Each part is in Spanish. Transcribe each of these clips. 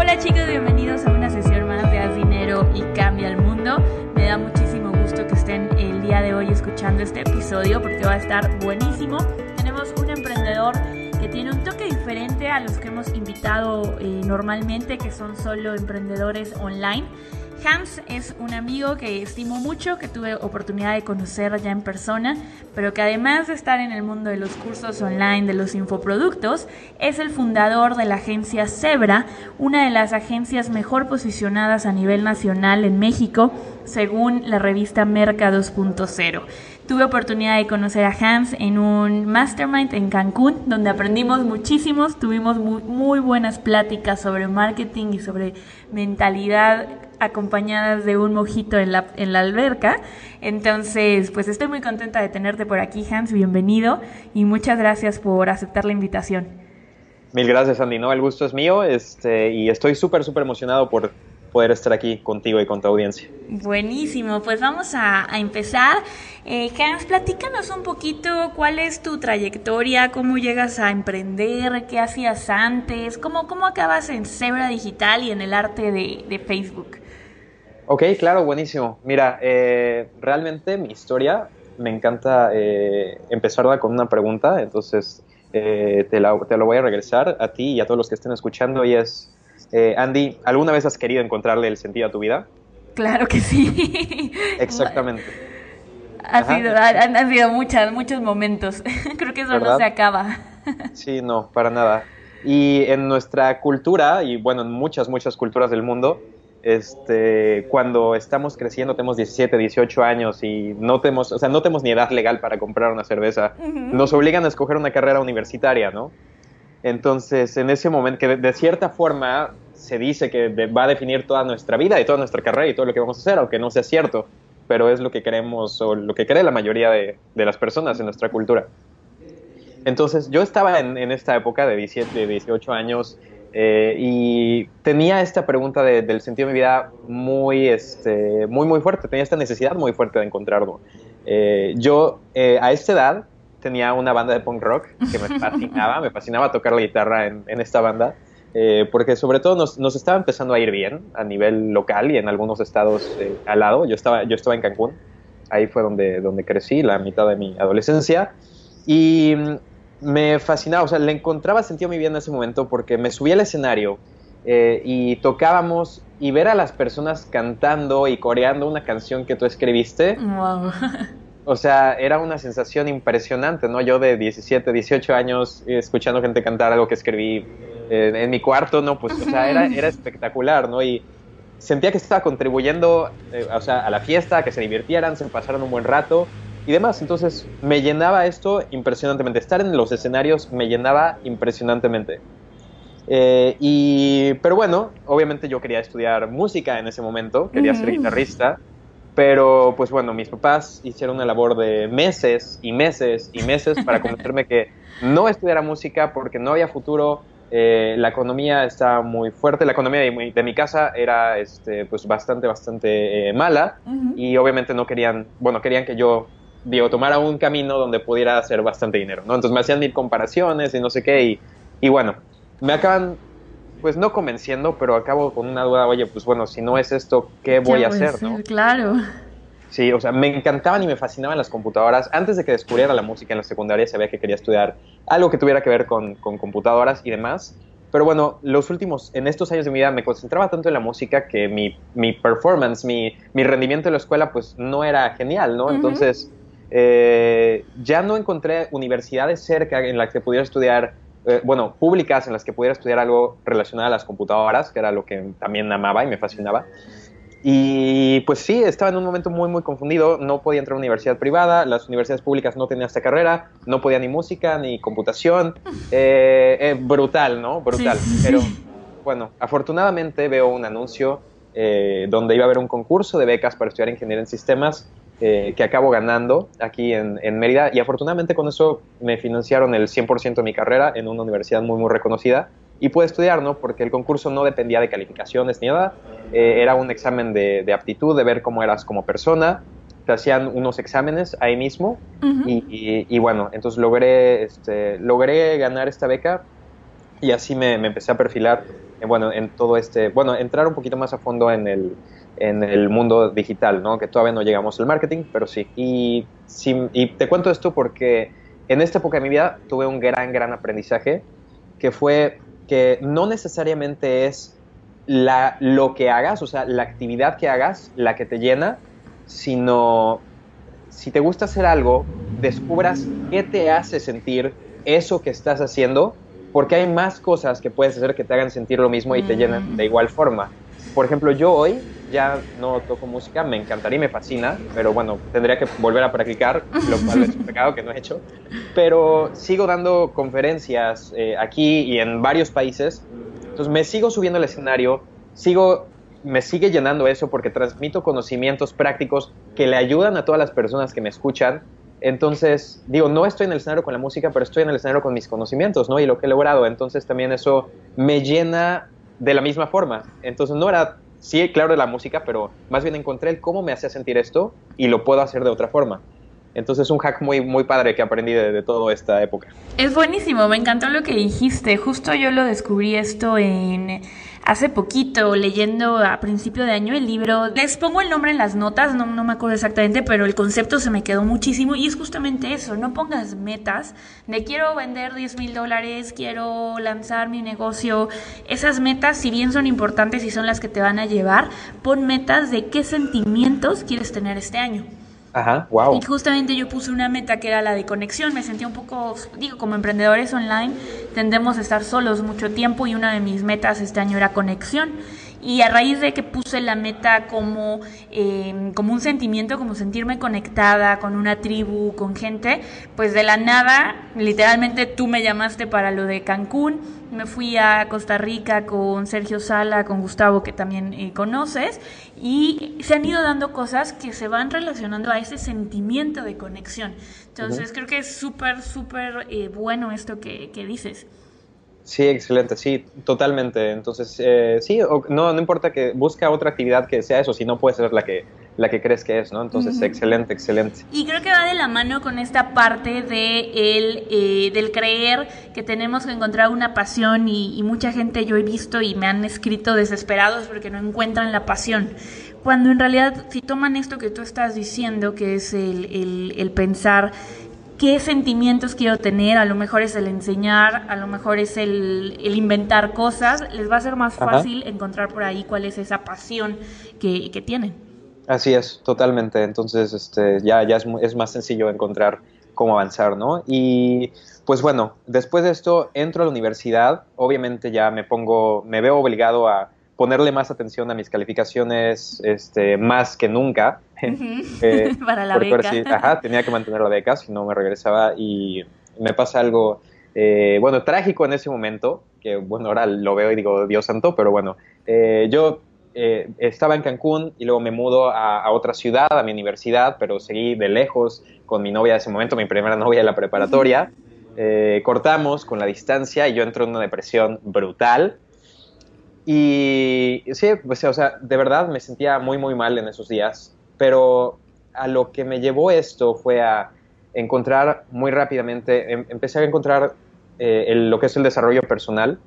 Hola chicos, bienvenidos a una sesión más de Haz Dinero y Cambia el Mundo. Me da muchísimo gusto que estén el día de hoy escuchando este episodio porque va a estar buenísimo. Tenemos un emprendedor que tiene un toque diferente a los que hemos invitado eh, normalmente, que son solo emprendedores online. Hans es un amigo que estimo mucho, que tuve oportunidad de conocer ya en persona, pero que además de estar en el mundo de los cursos online de los infoproductos, es el fundador de la agencia Zebra, una de las agencias mejor posicionadas a nivel nacional en México, según la revista Merca 2.0. Tuve oportunidad de conocer a Hans en un mastermind en Cancún, donde aprendimos muchísimos, tuvimos muy, buenas pláticas sobre marketing y sobre mentalidad acompañadas de un mojito en la, en la alberca. Entonces, pues estoy muy contenta de tenerte por aquí, Hans, bienvenido y muchas gracias por aceptar la invitación. Mil gracias, Andy. El gusto es mío este, y estoy súper, súper emocionado por poder estar aquí contigo y con tu audiencia. Buenísimo, pues vamos a, empezar. Eh, Hans, platícanos un poquito cuál es tu trayectoria, cómo llegas a emprender, qué hacías antes, cómo, cómo acabas en Zebra Digital y en el arte de, Facebook. Ok, claro, buenísimo. Mira, eh, realmente mi historia me encanta eh, empezarla con una pregunta, entonces eh, te, la, te lo voy a regresar a ti y a todos los que estén escuchando y es... Eh, Andy, ¿alguna vez has querido encontrarle el sentido a tu vida? Claro que sí. Exactamente. Ha sido, han, sido muchas, muchos momentos. Creo que eso no se acaba. sí, no, para nada. Y en nuestra cultura, y bueno, en muchas, muchas culturas del mundo, este, cuando estamos creciendo, tenemos 17, 18 años y no tenemos, o sea, no tenemos ni edad legal para comprar una cerveza, nos obligan a escoger una carrera universitaria, ¿no? Entonces, en ese momento, que de, cierta forma se dice que va a definir toda nuestra vida y toda nuestra carrera y todo lo que vamos a hacer, aunque no sea cierto, pero es lo que queremos o lo que cree la mayoría de, las personas en nuestra cultura. Entonces, yo estaba en, esta época de 17, 18 años eh, y tenía esta pregunta del sentido de mi vida muy, este, muy, muy fuerte, tenía esta necesidad muy fuerte de encontrarlo. Eh, yo, eh, a esta edad, tenía una banda de punk rock que me fascinaba, me fascinaba tocar la guitarra en, esta banda, eh, porque sobre todo nos, nos, estaba empezando a ir bien a nivel local y en algunos estados eh, al lado. Yo estaba, yo estaba en Cancún, ahí fue donde, donde crecí, la mitad de mi adolescencia, y me fascinaba, o sea, le encontraba sentido mi vida en ese momento porque me subí al escenario eh, y tocábamos y ver a las personas cantando y coreando una canción que tú escribiste. Wow. o sea, era una sensación impresionante, ¿no? Yo de 17, 18 años escuchando gente cantar algo que escribí eh, en mi cuarto, ¿no? Pues, o sea, era, era espectacular, ¿no? Y sentía que estaba contribuyendo, eh, o sea, a la fiesta, que se divirtieran, se pasaran un buen rato y demás. Entonces, me llenaba esto impresionantemente. Estar en los escenarios me llenaba impresionantemente. Eh, y, pero bueno, obviamente yo quería estudiar música en ese momento, quería ser guitarrista. Pero, pues bueno, mis papás hicieron una labor de meses y meses y meses para convencerme que no estudiara música porque no había futuro. Eh, la economía estaba muy fuerte, la economía de mi, de mi casa era este, pues bastante, bastante eh, mala y obviamente no querían, bueno, querían que yo, digo, tomara un camino donde pudiera hacer bastante dinero, ¿no? Entonces me hacían mil comparaciones y no sé qué y, y bueno, me acaban pues no convenciendo, pero acabo con una duda, oye, pues bueno, si no es esto, ¿qué voy a hacer? ¿no? Claro. Sí, o sea, me encantaban y me fascinaban las computadoras. Antes de que descubriera la música en la secundaria, sabía que quería estudiar algo que tuviera que ver con, con computadoras y demás. Pero bueno, los últimos, en estos años de mi vida, me concentraba tanto en la música que mi, mi performance, mi, mi, rendimiento en la escuela, pues no era genial, ¿no? Entonces, eh, ya no encontré universidades cerca en las que pudiera estudiar eh, bueno, públicas en las que pudiera estudiar algo relacionado a las computadoras, que era lo que también amaba y me fascinaba. Y pues sí, estaba en un momento muy, muy confundido. No podía entrar a una universidad privada, las universidades públicas no tenían esta carrera, no podía ni música ni computación. Eh, eh, brutal, ¿no? Brutal. Pero bueno, afortunadamente veo un anuncio donde iba a haber un concurso de becas para estudiar ingeniería en sistemas eh, que acabo ganando aquí en, Mérida. Y afortunadamente con eso me financiaron el 100% de mi carrera en una universidad muy muy reconocida. Y pude estudiar, ¿no? Porque el concurso no dependía de calificaciones ni nada, eh, era un examen de, aptitud, de ver cómo eras como persona, te hacían unos exámenes ahí mismo. Y, bueno, entonces logré, este, logré ganar esta beca. Y así me, empecé a perfilar, eh, bueno, en todo este, bueno, entrar un poquito más a fondo en el, en el mundo digital, ¿no? Que todavía no llegamos al marketing, pero sí. Y, sí, y te cuento esto porque en esta época de mi vida tuve un gran, gran aprendizaje, que fue que no necesariamente es la, lo que hagas, o sea, la actividad que hagas, la que te llena, sino si te gusta hacer algo, descubras qué te hace sentir eso que estás haciendo, porque hay más cosas que puedes hacer que te hagan sentir lo mismo y te llenan de igual forma. Por ejemplo, yo hoy ya no toco música, me encantaría y me fascina, pero bueno, tendría que volver a practicar, lo cual es un pecado que no he hecho. Pero sigo dando conferencias eh, aquí y en varios países, entonces me sigo subiendo al escenario, sigo, me sigue llenando eso porque transmito conocimientos prácticos que le ayudan a todas las personas que me escuchan. Entonces, digo, no estoy en el escenario con la música, pero estoy en el escenario con mis conocimientos, ¿no? Y lo que he logrado. Entonces también eso me llena de la misma forma. Entonces no era, sí, claro, de la música, pero más bien encontré el cómo me hacía sentir esto y lo puedo hacer de otra forma. Entonces es un hack muy, muy padre que aprendí de, toda esta época. Es buenísimo, me encantó lo que dijiste. Justo yo lo descubrí esto en hace poquito leyendo a principio de año el libro. Les pongo el nombre en las notas, no, no me acuerdo exactamente, pero el concepto se me quedó muchísimo y es justamente eso, no pongas metas de quiero vender 10 mil dólares, quiero lanzar mi negocio. Esas metas, si bien son importantes y son las que te van a llevar, pon metas de qué sentimientos quieres tener este año. Ajá, wow. Y justamente yo puse una meta que era la de conexión. Me sentía un poco, digo, como emprendedores online, tendemos a estar solos mucho tiempo y una de mis metas este año era conexión. Y a raíz de que puse la meta como, em, como un sentimiento, como sentirme conectada con una tribu, con gente, pues de la nada, literalmente tú me llamaste para lo de Cancún, me fui a Costa Rica con Sergio Sala, con Gustavo, que también eh, conoces, y se han ido dando cosas que se van relacionando a ese sentimiento de conexión. Entonces creo que es súper, súper eh, bueno esto que, que dices. Sí, excelente, sí, totalmente. Entonces, eh, sí, no, no importa que busca otra actividad que sea eso, si no puede ser la que, la que crees que es, ¿no? Entonces, excelente, excelente. Y creo que va de la mano con esta parte de el, eh, del creer que tenemos que encontrar una pasión y, mucha gente yo he visto y me han escrito desesperados porque no encuentran la pasión. Cuando en realidad, si toman esto que tú estás diciendo, que es el, el, el pensar qué sentimientos quiero tener, a lo mejor es el enseñar, a lo mejor es el, inventar cosas, les va a ser más fácil encontrar por ahí cuál es esa pasión que, que, tienen. Así es, totalmente. Entonces, este, ya, ya es, es más sencillo encontrar cómo avanzar, ¿no? Y pues bueno, después de esto entro a la universidad, obviamente ya me pongo, me veo obligado a ponerle más atención a mis calificaciones este, más que nunca. Eh, Para la beca. ajá, tenía que mantener la beca, si no me regresaba y me pasa algo, eh, bueno, trágico en ese momento, que bueno, ahora lo veo y digo, Dios santo, pero bueno, eh, yo estaba en Cancún y luego me mudo a, otra ciudad, a mi universidad, pero seguí de lejos con mi novia de ese momento, mi primera novia de la preparatoria. cortamos con la distancia y yo entro en una depresión brutal. Y sí, pues, o sea, de verdad me sentía muy, muy mal en esos días, pero a lo que me llevó esto fue a encontrar muy rápidamente, em, empecé a encontrar eh, lo que es el desarrollo personal.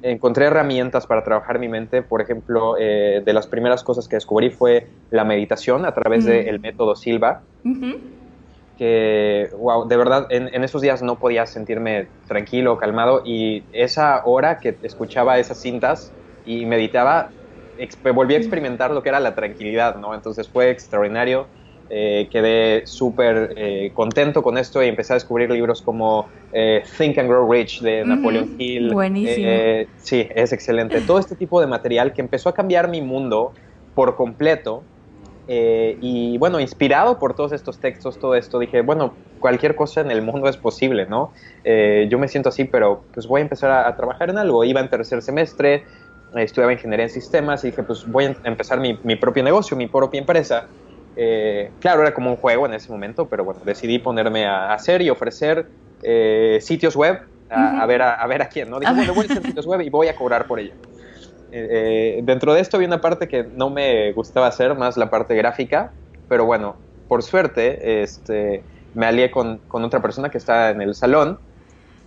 Encontré herramientas para trabajar mi mente. Por ejemplo, eh, de las primeras cosas que descubrí fue la meditación a través del método Silva. Que, wow, de verdad, en, en, esos días no podía sentirme tranquilo, calmado. Y esa hora que escuchaba esas cintas, y meditaba, volví a experimentar lo que era la tranquilidad, ¿no? Entonces fue extraordinario. Eh, quedé súper eh, contento con esto y empecé a descubrir libros como eh, Think and Grow Rich de Napoleon Hill. Buenísimo. sí, es excelente. Todo este tipo de material que empezó a cambiar mi mundo por completo. y bueno, inspirado por todos estos textos, todo esto, dije, bueno, cualquier cosa en el mundo es posible, ¿no? yo me siento así, pero pues voy a empezar a, a trabajar en algo. Iba en tercer semestre, estudiaba ingeniería en sistemas y dije, pues voy a empezar mi, propio negocio, mi propia empresa. Eh, claro, era como un juego en ese momento, pero bueno, decidí ponerme a hacer y ofrecer eh, sitios web a, ver a, ver a quién, ¿no? Dije, bueno, voy a hacer sitios web y voy a cobrar por ello. Eh, dentro de esto había una parte que no me gustaba hacer, más la parte gráfica, pero bueno, por suerte este, me alié con, con otra persona que está en el salón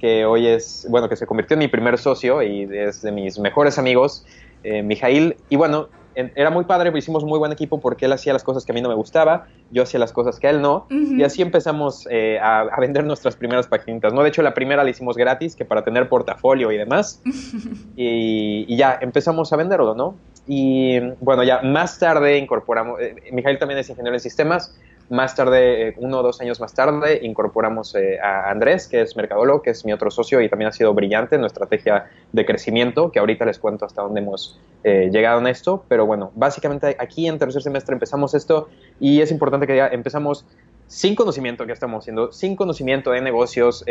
que hoy es, bueno, que se convirtió en mi primer socio y es de mis mejores amigos, eh, Mijail. Y bueno, era muy padre, hicimos muy buen equipo porque él hacía las cosas que a mí no me gustaba, yo hacía las cosas que a él no, y así empezamos eh, a, vender nuestras primeras páginas, ¿no? De hecho, la primera la hicimos gratis, que para tener portafolio y demás, y, ya empezamos a venderlo, ¿no? Y bueno, ya más tarde incorporamos, eh, Mijail también es ingeniero en sistemas, más tarde, eh, uno o dos años más tarde, incorporamos eh, a Andrés, que es mercadólogo, que es mi otro socio y también ha sido brillante en nuestra estrategia de crecimiento, que ahorita les cuento hasta dónde hemos eh, llegado en esto. Pero bueno, básicamente aquí en tercer semestre empezamos esto y es importante que ya empezamos sin conocimiento que estamos haciendo, sin conocimiento de negocios,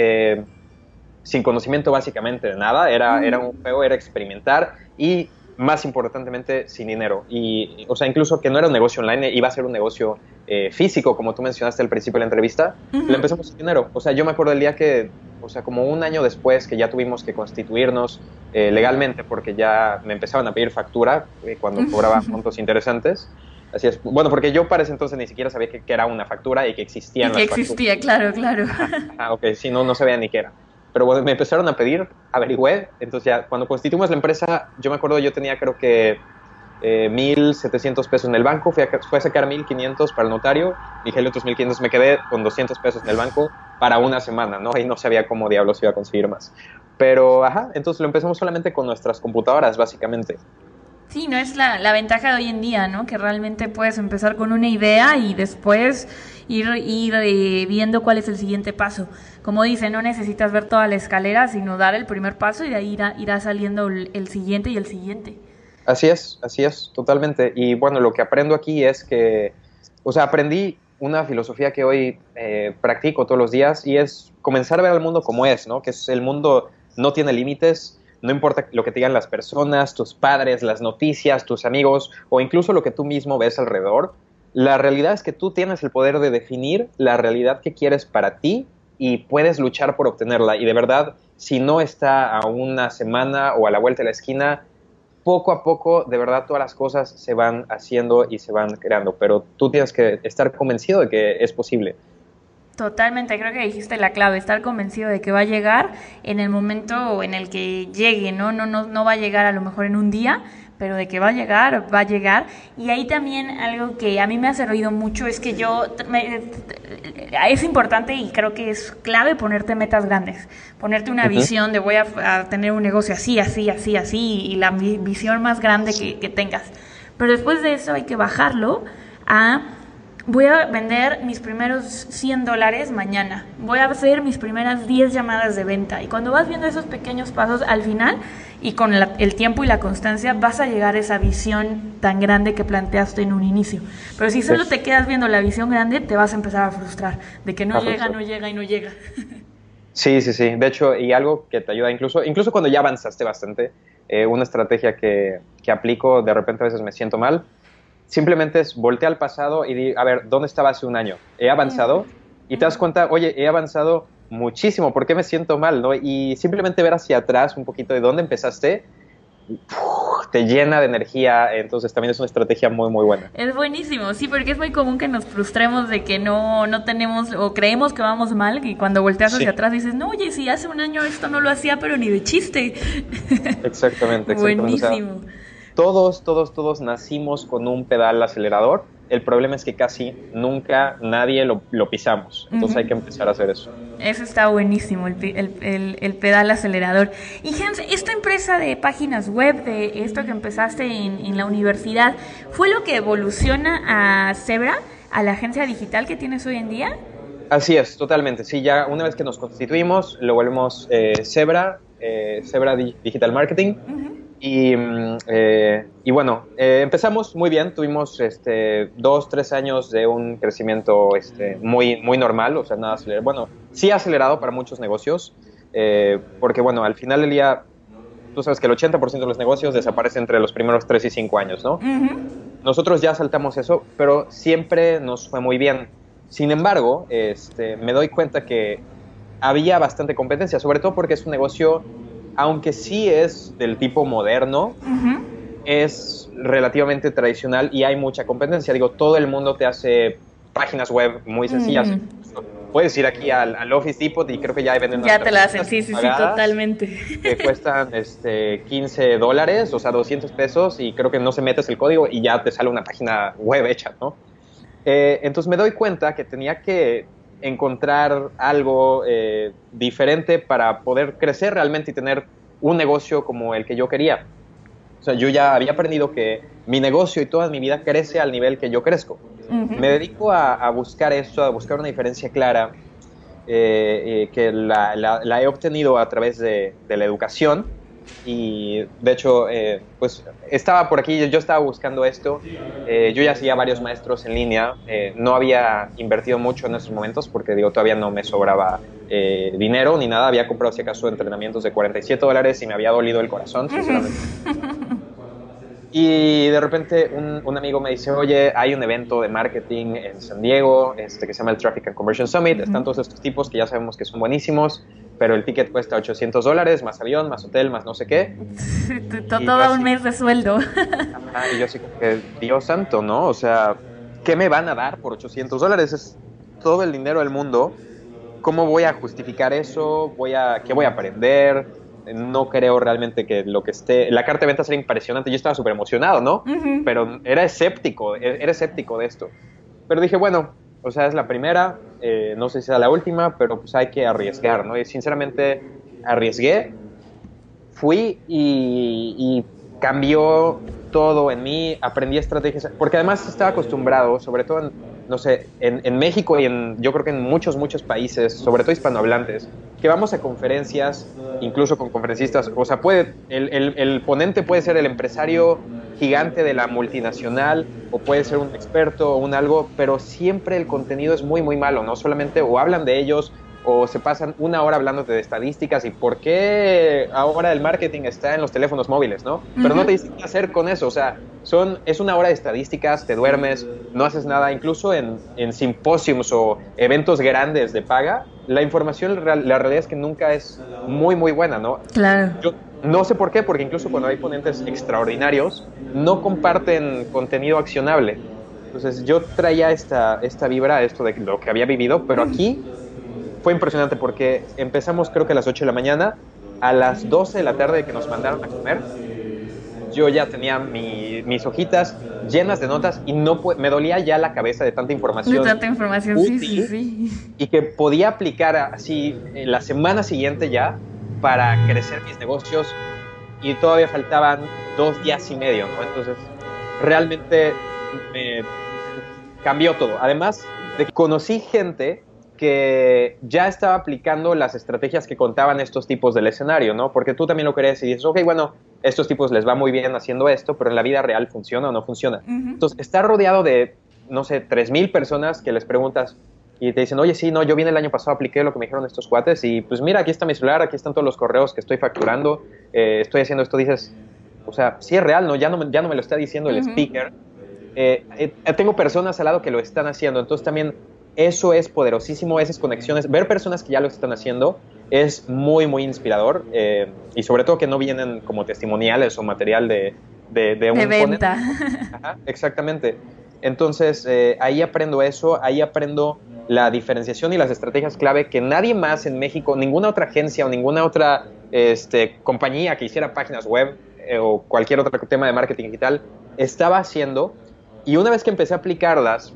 sin conocimiento básicamente de nada. Era, era un juego, era experimentar y más importantemente, sin dinero. Y, o sea, incluso que no era un negocio online, iba a ser un negocio eh, físico, como tú mencionaste al principio de la entrevista, lo empezamos sin dinero. O sea, yo me acuerdo el día que, o sea, como un año después que ya tuvimos que constituirnos eh, legalmente porque ya me empezaban a pedir factura eh, cuando cobraba montos interesantes. Así es. Bueno, porque yo para ese entonces ni siquiera sabía que, era una factura y que existían y que existía, claro, claro. Ah, ok, sí, no, no sabía ni qué era. Pero bueno, me empezaron a pedir, averigüé, entonces ya cuando constituimos la empresa, yo me acuerdo, yo tenía creo que eh, 1.700 pesos en el banco, fui a, fui a sacar 1.500 para el notario, dije otros 1.500, me quedé con 200 pesos en el banco para una semana, ¿no? Y no sabía cómo diablos iba a conseguir más. Pero, ajá, entonces lo empezamos solamente con nuestras computadoras, básicamente. Sí, no es la, la ventaja de hoy en día, ¿no? Que realmente puedes empezar con una idea y después ir, ir eh, viendo cuál es el siguiente paso. Como dice, no necesitas ver toda la escalera, sino dar el primer paso y de ahí irá, saliendo el, siguiente y el siguiente. Así es, así es, totalmente. Y bueno, lo que aprendo aquí es que, o sea, aprendí una filosofía que hoy eh, practico todos los días y es comenzar a ver el mundo como es, ¿no? Que es el mundo no tiene límites, no importa lo que te digan las personas, tus padres, las noticias, tus amigos o incluso lo que tú mismo ves alrededor. La realidad es que tú tienes el poder de definir la realidad que quieres para ti y puedes luchar por obtenerla. Y de verdad, si no está a una semana o a la vuelta de la esquina, poco a poco, de verdad, todas las cosas se van haciendo y se van creando. Pero tú tienes que estar convencido de que es posible. Totalmente, creo que dijiste la clave, estar convencido de que va a llegar en el momento en el que llegue, ¿no? No, no, no va a llegar a lo mejor en un día, pero de que va a llegar, va a llegar. Y ahí también algo que a mí me ha servido mucho es que yo, es importante y creo que es clave ponerte metas grandes, ponerte una visión de voy a, tener un negocio así, así, así, así, y la visión más grande que, que tengas. Pero después de eso hay que bajarlo a voy a vender mis primeros 100 dólares mañana, voy a hacer mis primeras 10 llamadas de venta y cuando vas viendo esos pequeños pasos al final y con el tiempo y la constancia vas a llegar a esa visión tan grande que planteaste en un inicio. Pero si solo te quedas viendo la visión grande, te vas a empezar a frustrar de que no llega, no llega y no llega. Sí, sí, sí. De hecho, y algo que te ayuda incluso, incluso cuando ya avanzaste bastante, eh, una estrategia que, que aplico, de repente a veces me siento mal, simplemente es voltear al pasado y decir, a ver, ¿dónde estaba hace un año? ¿He avanzado? Y te das cuenta, oye, he avanzado muchísimo, ¿por qué me siento mal? ¿no? Y simplemente ver hacia atrás un poquito de dónde empezaste, te llena de energía, entonces también es una estrategia muy, muy buena. Es buenísimo, sí, porque es muy común que nos frustremos de que no, no tenemos o creemos que vamos mal y cuando volteas hacia atrás dices, no, oye, si hace un año esto no lo hacía, pero ni de chiste. Exactamente, exactamente. Buenísimo todos, todos, todos nacimos con un pedal acelerador. El problema es que casi nunca nadie lo, pisamos. Entonces hay que empezar a hacer eso. Eso está buenísimo, el, pedal acelerador. Y Hans, esta empresa de páginas web, de esto que empezaste en, la universidad, ¿fue lo que evoluciona a Zebra, a la agencia digital que tienes hoy en día? Así es, totalmente. Sí, ya una vez que nos constituimos, lo volvemos eh, Zebra, eh, Zebra Digital Marketing. Y, eh, y bueno, eh, empezamos muy bien, tuvimos este, dos, tres años de un crecimiento este, muy, muy normal, o sea, nada acelerado. Bueno, sí acelerado para muchos negocios, eh, porque bueno, al final del día, tú sabes que el 80% de los negocios desaparece entre los primeros tres y cinco años, ¿no? Nosotros ya saltamos eso, pero siempre nos fue muy bien. Sin embargo, este, me doy cuenta que había bastante competencia, sobre todo porque es un negocio aunque sí es del tipo moderno, es relativamente tradicional y hay mucha competencia. Digo, todo el mundo te hace páginas web muy sencillas. puedes ir aquí al, Office Depot y creo que ya venden Ya te la hacen, sí, sí, sí, totalmente. Que cuestan este, 15 dólares, o sea, 200 pesos, y creo que no se metes el código y ya te sale una página web hecha, ¿no? Eh, entonces me doy cuenta que tenía que encontrar algo eh, diferente para poder crecer realmente y tener un negocio como el que yo quería. O sea, yo ya había aprendido que mi negocio y toda mi vida crece al nivel que yo crezco. Me dedico a, buscar esto, a buscar una diferencia clara, eh, eh, que la, he obtenido a través de, la educación. Y de hecho, eh, pues estaba por aquí, yo estaba buscando esto. yo ya hacía varios maestros en línea. no había invertido mucho en esos momentos porque, digo, todavía no me sobraba dinero ni nada. Había comprado, si acaso, entrenamientos de 47 dólares y me había dolido el corazón, sinceramente. Y de repente un, amigo me dice, oye, hay un evento de marketing en San Diego este, que se llama el Traffic and Conversion Summit. Están todos estos tipos que ya sabemos que son buenísimos, pero el ticket cuesta 800 dólares, más avión, más hotel, más no sé qué. Todo un mes de sueldo. y yo así que, Dios santo, ¿no? O sea, ¿qué me van a dar por 800 dólares? Es todo el dinero del mundo. ¿Cómo voy a justificar eso? Voy a, ¿Qué voy a aprender? no creo realmente que lo que esté. La carta de ventas era impresionante. Yo estaba súper emocionado, ¿no? Pero era escéptico, e-, era escéptico de esto. Pero dije, bueno, o sea, es la primera, eh, no sé si sea la última, pero pues hay que arriesgar, ¿no? Y sinceramente arriesgué, fui y, y cambió todo en mí, aprendí estrategias, porque además estaba acostumbrado, sobre todo en no sé, en, México y en, yo creo que en muchos, muchos países, sobre todo hispanohablantes, que vamos a conferencias, incluso con conferencistas, o sea, puede, el, ponente puede ser el empresario gigante de la multinacional, o puede ser un experto o un algo, pero siempre el contenido es muy, muy malo, ¿no? Solamente o hablan de ellos o se pasan una hora hablando de estadísticas y por qué ahora el marketing está en los teléfonos móviles, ¿no? Pero no te dicen qué hacer con eso, o sea, son, es una hora de estadísticas, te duermes, no haces nada, incluso en, en simposios o eventos grandes de paga, la información, la realidad es que nunca es muy, muy buena, ¿no? Claro. Yo no sé por qué, porque incluso cuando hay ponentes extraordinarios, no comparten contenido accionable. Entonces yo traía esta, esta vibra, esto de lo que había vivido, pero aquí fue impresionante porque empezamos creo que a las 8 de la mañana, a las 12 de la tarde que nos mandaron a comer, yo ya tenía mis hojitas llenas de notas y no me dolía ya la cabeza de tanta información. De tanta información, sí, sí, sí. Y que podía aplicar así la semana siguiente ya para crecer mis negocios y todavía faltaban dos días y medio, ¿no? Entonces, realmente me cambió todo. Además de que conocí gente que ya estaba aplicando las estrategias que contaban estos tipos del escenario, ¿no? Porque tú también lo crees y dices, ok, bueno, estos tipos les va muy bien haciendo esto, pero en la vida real funciona o no funciona. Entonces, está rodeado de, no sé, 3.000 personas que les preguntas y te dicen, oye, sí, no, yo vine el año pasado, apliqué lo que me dijeron estos cuates y pues mira, aquí está mi celular, aquí están todos los correos que estoy facturando, eh, estoy haciendo esto, dices, o sea, sí es real, ¿no? Ya no, ya no me lo está diciendo el speaker. Eh, eh, tengo personas al lado que lo están haciendo, entonces también eso es poderosísimo, esas conexiones, ver personas que ya lo están haciendo es muy, muy inspirador eh, y sobre todo que no vienen como testimoniales o material de, de, un... De venta. exactamente. Entonces, eh, ahí aprendo eso, ahí aprendo la diferenciación y las estrategias clave que nadie más en México, ninguna otra agencia o ninguna otra este, compañía que hiciera páginas web eh, o cualquier otro tema de marketing digital estaba haciendo. Y una vez que empecé a aplicarlas,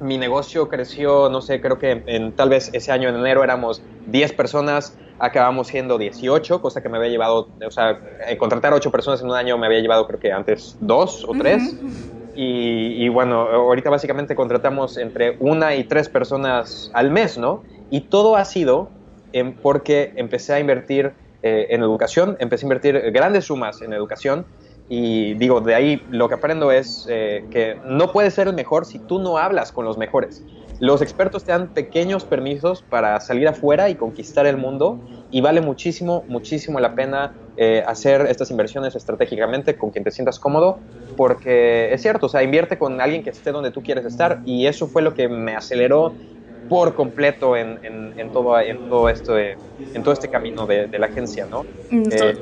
mi negocio creció, no sé, creo que en, tal vez ese año en enero éramos 10 personas, acabamos siendo 18, cosa que me había llevado, o sea, eh, contratar 8 personas en un año me había llevado creo que antes 2 o 3. y, bueno, ahorita básicamente contratamos entre una y tres personas al mes, ¿no? Y todo ha sido en, porque empecé a invertir eh, en educación, empecé a invertir grandes sumas en educación y digo, de ahí lo que aprendo es eh, que no puedes ser el mejor si tú no hablas con los mejores. Los expertos te dan pequeños permisos para salir afuera y conquistar el mundo y vale muchísimo, muchísimo la pena eh, hacer estas inversiones estratégicamente con quien te sientas cómodo porque es cierto, o sea, invierte con alguien que esté donde tú quieres estar y eso fue lo que me aceleró por completo en, en, todo, en, todo, esto en todo este camino de, la agencia, ¿no? Mm, eh,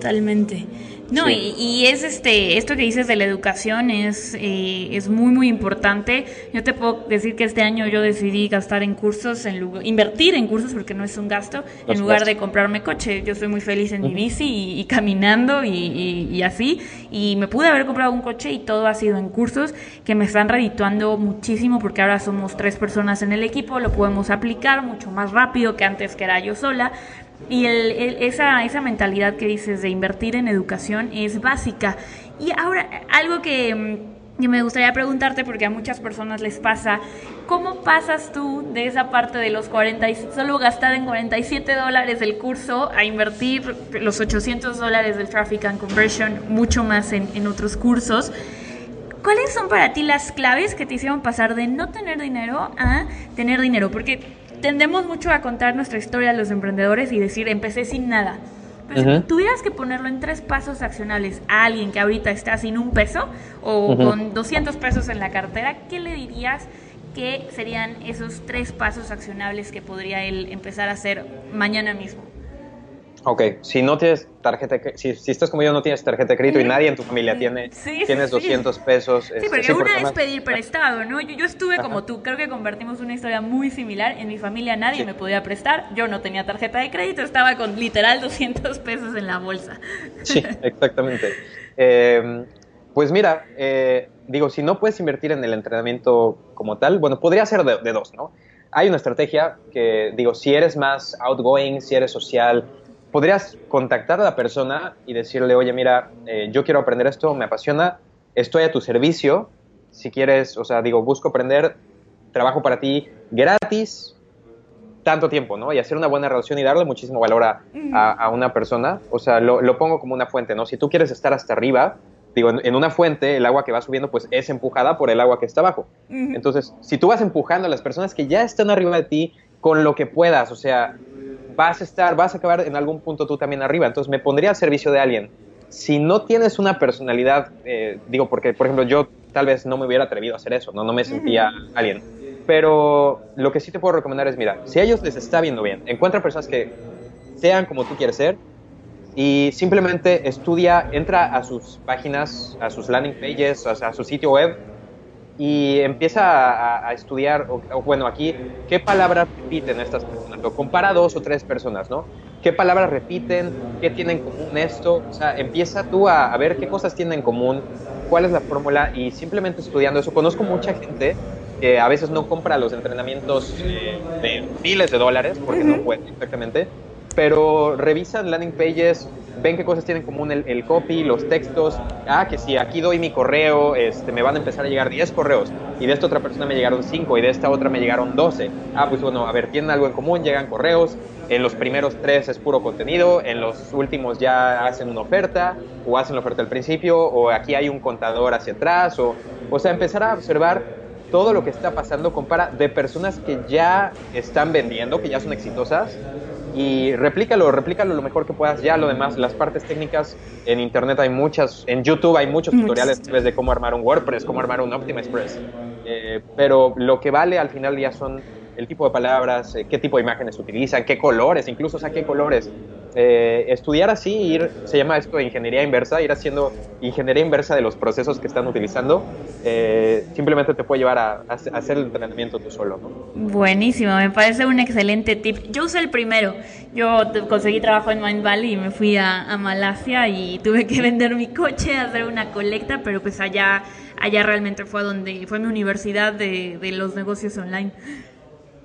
No, y, es este, esto que dices de la educación es, eh, es muy, muy importante. Yo te puedo decir que este año yo decidí gastar en cursos, en lugar, invertir en cursos porque no es un gasto, en lugar de comprarme coche. Yo soy muy feliz en mi bici y, caminando y, y, así. Y me pude haber comprado un coche y todo ha sido en cursos que me están redituando muchísimo porque ahora somos tres personas en el equipo, lo podemos aplicar mucho más rápido que antes que era yo sola. Y el, esa, esa mentalidad que dices de invertir en educación es básica. Y ahora, algo que, mm, que me gustaría preguntarte, porque a muchas personas les pasa, ¿cómo pasas tú de esa parte de los 40, solo gastar en 47 dólares el curso a invertir los 800 dólares del Traffic and Conversion, mucho más en, en otros cursos? ¿Cuáles son para ti las claves que te hicieron pasar de no tener dinero a tener dinero? Porque tendemos mucho a contar nuestra historia a los emprendedores y decir, empecé sin nada. Pero si tuvieras que ponerlo en tres pasos accionables a alguien que ahorita está sin un peso o con 200 pesos en la cartera, ¿qué le dirías que serían esos tres pasos accionables que podría él empezar a hacer mañana mismo? Ok, si no tienes tarjeta, si, si estás como yo no tienes tarjeta de crédito y nadie en tu familia tiene, tienes 200 pesos. Sí, este, porque una es pedir prestado, ¿no? Yo, yo estuve como tú, creo que convertimos una historia muy similar. En mi familia nadie me podía prestar, yo no tenía tarjeta de crédito, estaba con literal 200 pesos en la bolsa. Sí, exactamente. Em, pues mira, eh, digo, si no puedes invertir en el entrenamiento como tal, bueno, podría ser de, de dos, ¿no? Hay una estrategia que, digo, si eres más outgoing, si eres social, podrías contactar a la persona y decirle, oye, mira, eh, yo quiero aprender esto, me apasiona, estoy a tu servicio, si quieres, o sea, digo, busco aprender, trabajo para ti gratis, tanto tiempo, ¿no? Y hacer una buena relación y darle muchísimo valor a, una persona, o sea, lo, pongo como una fuente, ¿no? Si tú quieres estar hasta arriba, digo, en, una fuente, el agua que va subiendo, pues es empujada por el agua que está abajo. Entonces, si tú vas empujando a las personas que ya están arriba de ti con lo que puedas, o sea, vas a estar, vas a acabar en algún punto tú también arriba. Entonces me pondría al servicio de alguien. Si no tienes una personalidad, eh, digo, porque por ejemplo yo tal vez no me hubiera atrevido a hacer eso, no, no me sentía alguien. Pero lo que sí te puedo recomendar es, mira, si a ellos les está viendo bien, encuentra personas que sean como tú quieres ser y simplemente estudia, entra a sus páginas, a sus landing pages, a su sitio web y empieza a, estudiar, o, bueno, aquí, qué palabras repiten estas personas, lo compara dos o tres personas, ¿no? ¿Qué palabras repiten? ¿Qué tienen en común esto? O sea, empieza tú a, ver qué cosas tienen en común, cuál es la fórmula y simplemente estudiando eso. Conozco mucha gente que a veces no compra los entrenamientos eh, de miles de dólares, porque no puede exactamente, pero revisan landing pages, ven qué cosas tienen en común el, copy, los textos. Ah, que si aquí doy mi correo, este, me van a empezar a llegar 10 correos. Y de esta otra persona me llegaron 5 y de esta otra me llegaron 12. Ah, pues bueno, a ver, tienen algo en común, llegan correos. En los primeros tres es puro contenido, en los últimos ya hacen una oferta, o hacen la oferta al principio, o aquí hay un contador hacia atrás, o, o sea, empezar a observar todo lo que está pasando compara de personas que ya están vendiendo, que ya son exitosas, y replícalo, replícalo lo mejor que puedas. Ya lo demás, las partes técnicas en internet hay muchas, en YouTube hay muchos tutoriales de cómo armar un WordPress, cómo armar un OptimaXpress. Eh, pero lo que vale al final ya son el tipo de palabras, eh, qué tipo de imágenes utilizan, qué colores, incluso o sea, qué colores. Eh, estudiar así, ir, se llama esto de ingeniería inversa, ir haciendo ingeniería inversa de los procesos que están utilizando, eh, simplemente te puede llevar a, hacer el entrenamiento tú solo. Buenísimo, me parece un excelente tip. Yo usé el primero, yo conseguí trabajo en Mind Valley y me fui a, Malasia y tuve que vender mi coche, hacer una colecta, pero pues allá, allá realmente fue donde fue mi universidad de, de los negocios online.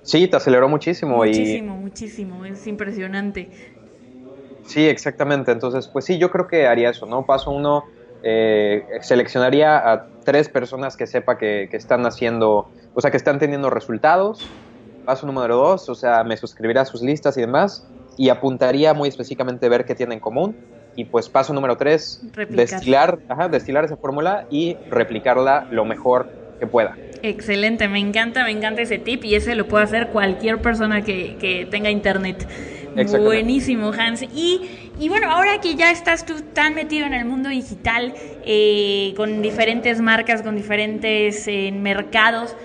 Sí, te aceleró muchísimo. Muchísimo, muchísimo, es impresionante. Sí, exactamente. Entonces, pues sí, yo creo que haría eso, ¿no? Paso uno, eh, seleccionaría a tres personas que sepa que, están haciendo, o sea, que están teniendo resultados. Paso número dos, o sea, me suscribiría a sus listas y demás y apuntaría muy específicamente ver qué tienen en común. Y pues paso número tres, destilar, ajá, destilar esa fórmula y replicarla lo mejor que pueda. Excelente, me encanta, me encanta ese tip y ese lo puede hacer cualquier persona que, que tenga internet. Buenísimo, Hans. Y, y, bueno, ahora que ya estás tú tan metido en el mundo digital, eh, con diferentes marcas, con diferentes eh, mercados,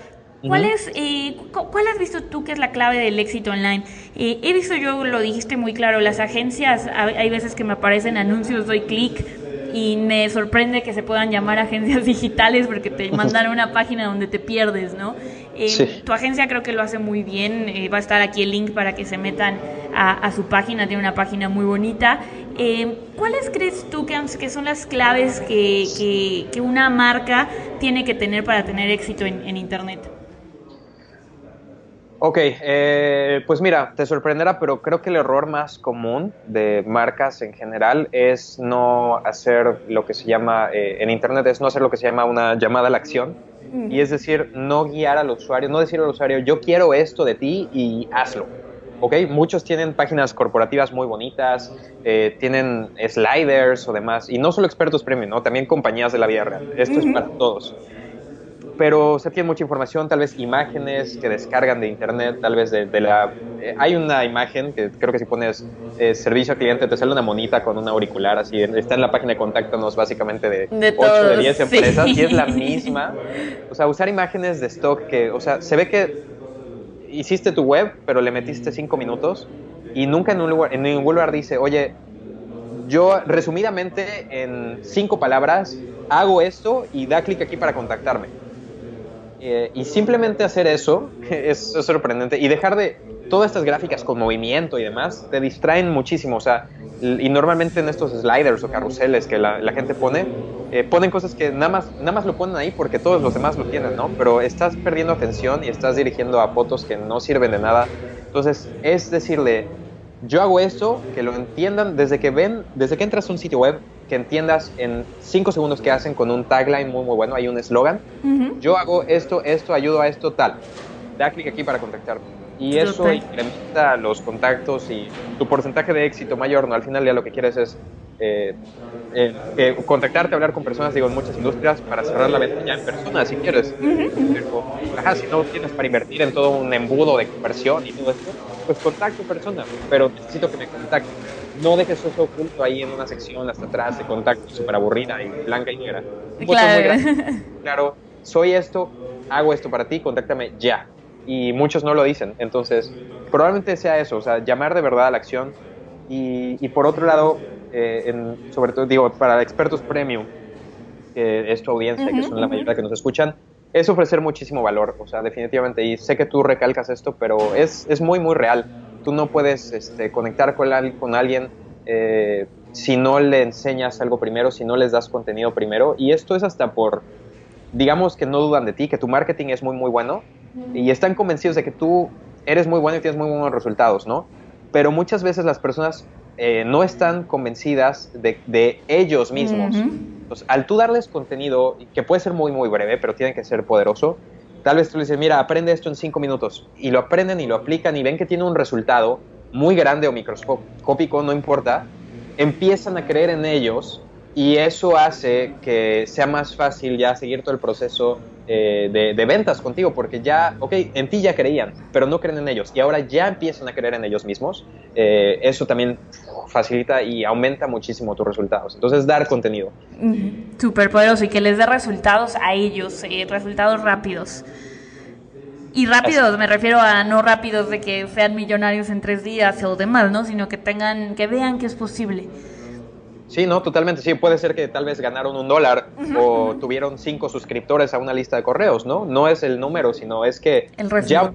¿Cuál, es, eh, ¿Cuál has visto tú que es la clave del éxito online? Eh, he visto yo, lo dijiste muy claro, las agencias, hay veces que me aparecen anuncios, doy clic y me sorprende que se puedan llamar agencias digitales porque te mandan a una página donde te pierdes, ¿no? Eh, tu agencia creo que lo hace muy bien, va a estar aquí el link para que se metan a, su página, tiene una página muy bonita. ¿Cuáles crees tú que, que son las claves que, que, una marca tiene que tener para tener éxito en Internet? Ok, eh, pues mira, te sorprenderá, pero creo que el error más común de marcas en general es no hacer lo que se llama, eh, en Internet es no hacer lo que se llama una llamada a la acción, y es decir, no guiar al usuario, no decir al usuario, yo quiero esto de ti y hazlo. ¿ok? Muchos tienen páginas corporativas muy bonitas, eh, tienen sliders o demás, y no solo expertos premium, ¿no? También compañías de la vida real. Esto es para todos pero se tiene mucha información, tal vez imágenes que descargan de internet, tal vez de, la... Eh, hay una imagen que creo que si pones eh, servicio al cliente te sale una monita con un auricular, así, está en la página de contáctanos básicamente de, de 8 de 10 empresas y es la misma. O sea, usar imágenes de stock que, o sea, se ve que hiciste tu web, pero le metiste 5 minutos y nunca en, un lugar, en ningún lugar dice, oye, yo resumidamente en 5 palabras hago esto y da clic aquí para contactarme eh, y simplemente hacer eso es, sorprendente. Y dejar de todas estas gráficas con movimiento y demás, te distraen muchísimo. O sea, y normalmente en estos sliders o carruseles que la, gente pone, eh, ponen cosas que nada más, nada más lo ponen ahí porque todos los demás lo tienen, ¿no? Pero estás perdiendo atención y estás dirigiendo a fotos que no sirven de nada. Entonces, es decirle, yo hago esto, que lo entiendan desde que ven, desde que entras a un sitio web, que entiendas en cinco segundos que hacen con un tagline muy, muy bueno, hay un eslogan. Yo hago esto, esto, ayudo a esto, tal. Da clic aquí para contactarme. Y eso incrementa los contactos y tu porcentaje de éxito mayor, ¿no? Al final ya lo que quieres es eh, eh, contactarte, hablar con personas, digo, en muchas industrias para cerrar la venta ya en persona, si quieres. Pero, si no tienes para invertir en todo un embudo de conversión y todo esto, pues contacto persona, pero necesito que me contacten. No dejes eso oculto ahí en una sección hasta atrás de contacto súper aburrida y blanca y negra. Claro. claro, soy esto, hago esto para ti, contáctame ya. Y muchos no lo dicen, entonces probablemente sea eso, o sea, llamar de verdad a la acción. Y, y por otro lado, eh, sobre todo digo, para expertos premium, que es tu audiencia, que son la mayoría que nos escuchan, es ofrecer muchísimo valor, o sea, definitivamente, y sé que tú recalcas esto, pero es, es muy, muy real. Tú no puedes este, conectar con, con alguien eh, si no le enseñas algo primero, si no les das contenido primero, y esto es hasta por, digamos que no dudan de ti, que tu marketing es muy, muy bueno, y están convencidos de que tú eres muy bueno y tienes muy buenos resultados, ¿no? Pero muchas veces las personas eh, no están convencidas de, ellos mismos. Entonces, al tú darles contenido, que puede ser muy, muy breve, pero tiene que ser poderoso, tal vez tú les dices, mira, aprende esto en cinco minutos, y lo aprenden y lo aplican y ven que tiene un resultado muy grande o microscópico, no importa, empiezan a creer en ellos y eso hace que sea más fácil ya seguir todo el proceso eh, de, ventas contigo, porque ya, ok, en ti ya creían, pero no creen en ellos y ahora ya empiezan a creer en ellos mismos. Eh, eso también facilita y aumenta muchísimo tus resultados. Entonces, dar contenido. Súper poderoso y que les dé resultados a ellos, eh, resultados rápidos. Y rápidos, me refiero a no rápidos de que sean millonarios en tres días o demás, ¿no? Sino que tengan, que vean que es posible. Sí, no, totalmente. Sí, puede ser que tal vez ganaron un dólar o tuvieron cinco suscriptores a una lista de correos, ¿no? No es el número, sino es que ya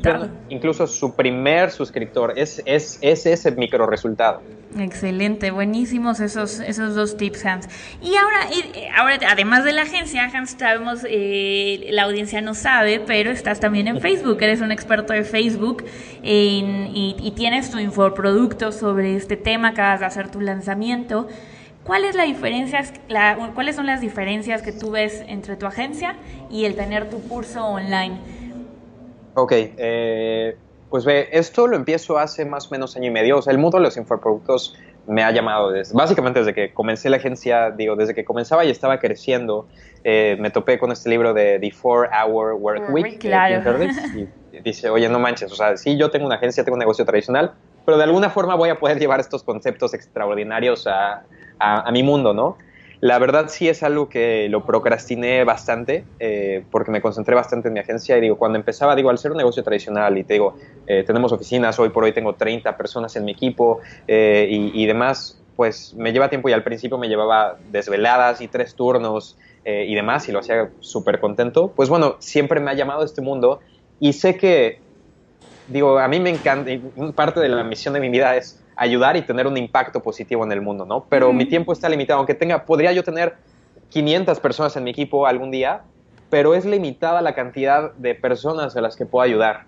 incluso su primer suscriptor. Es, es, es ese micro resultado. Excelente, buenísimos esos, esos dos tips, Hans. Y ahora, ahora además de la agencia, Hans, sabemos, eh, la audiencia no sabe, pero estás también en Facebook, eres un experto de Facebook y, y, tienes tu infoproducto sobre este tema, acabas de hacer tu lanzamiento. ¿Cuál es la diferencia, ¿Cuáles son las diferencias que tú ves entre tu agencia y el tener tu curso online? Ok, eh, pues ve, esto lo empiezo hace más o menos año y medio. O sea, el mundo de los infoproductos me ha llamado desde, básicamente desde que comencé la agencia, digo, desde que comenzaba y estaba creciendo, eh, me topé con este libro de The Four Hour Work Week. Claro. y dice, oye, no manches, o sea, sí, yo tengo una agencia, tengo un negocio tradicional, pero de alguna forma voy a poder llevar estos conceptos extraordinarios a, a, mi mundo, ¿no? La verdad sí es algo que lo procrastiné bastante eh, porque me concentré bastante en mi agencia y digo, cuando empezaba, digo, al ser un negocio tradicional y te digo, eh, tenemos oficinas, hoy por hoy tengo 30 personas en mi equipo eh, y, y, demás, pues me lleva tiempo y al principio me llevaba desveladas y tres turnos y demás y lo hacía súper contento. Pues bueno, siempre me ha llamado este mundo y sé que, digo, a mí me encanta, y parte de la misión de mi vida es ayudar y tener un impacto positivo en el mundo, ¿no? Pero mi tiempo está limitado, aunque tenga, podría yo tener 500 personas en mi equipo algún día, pero es limitada la cantidad de personas a las que puedo ayudar.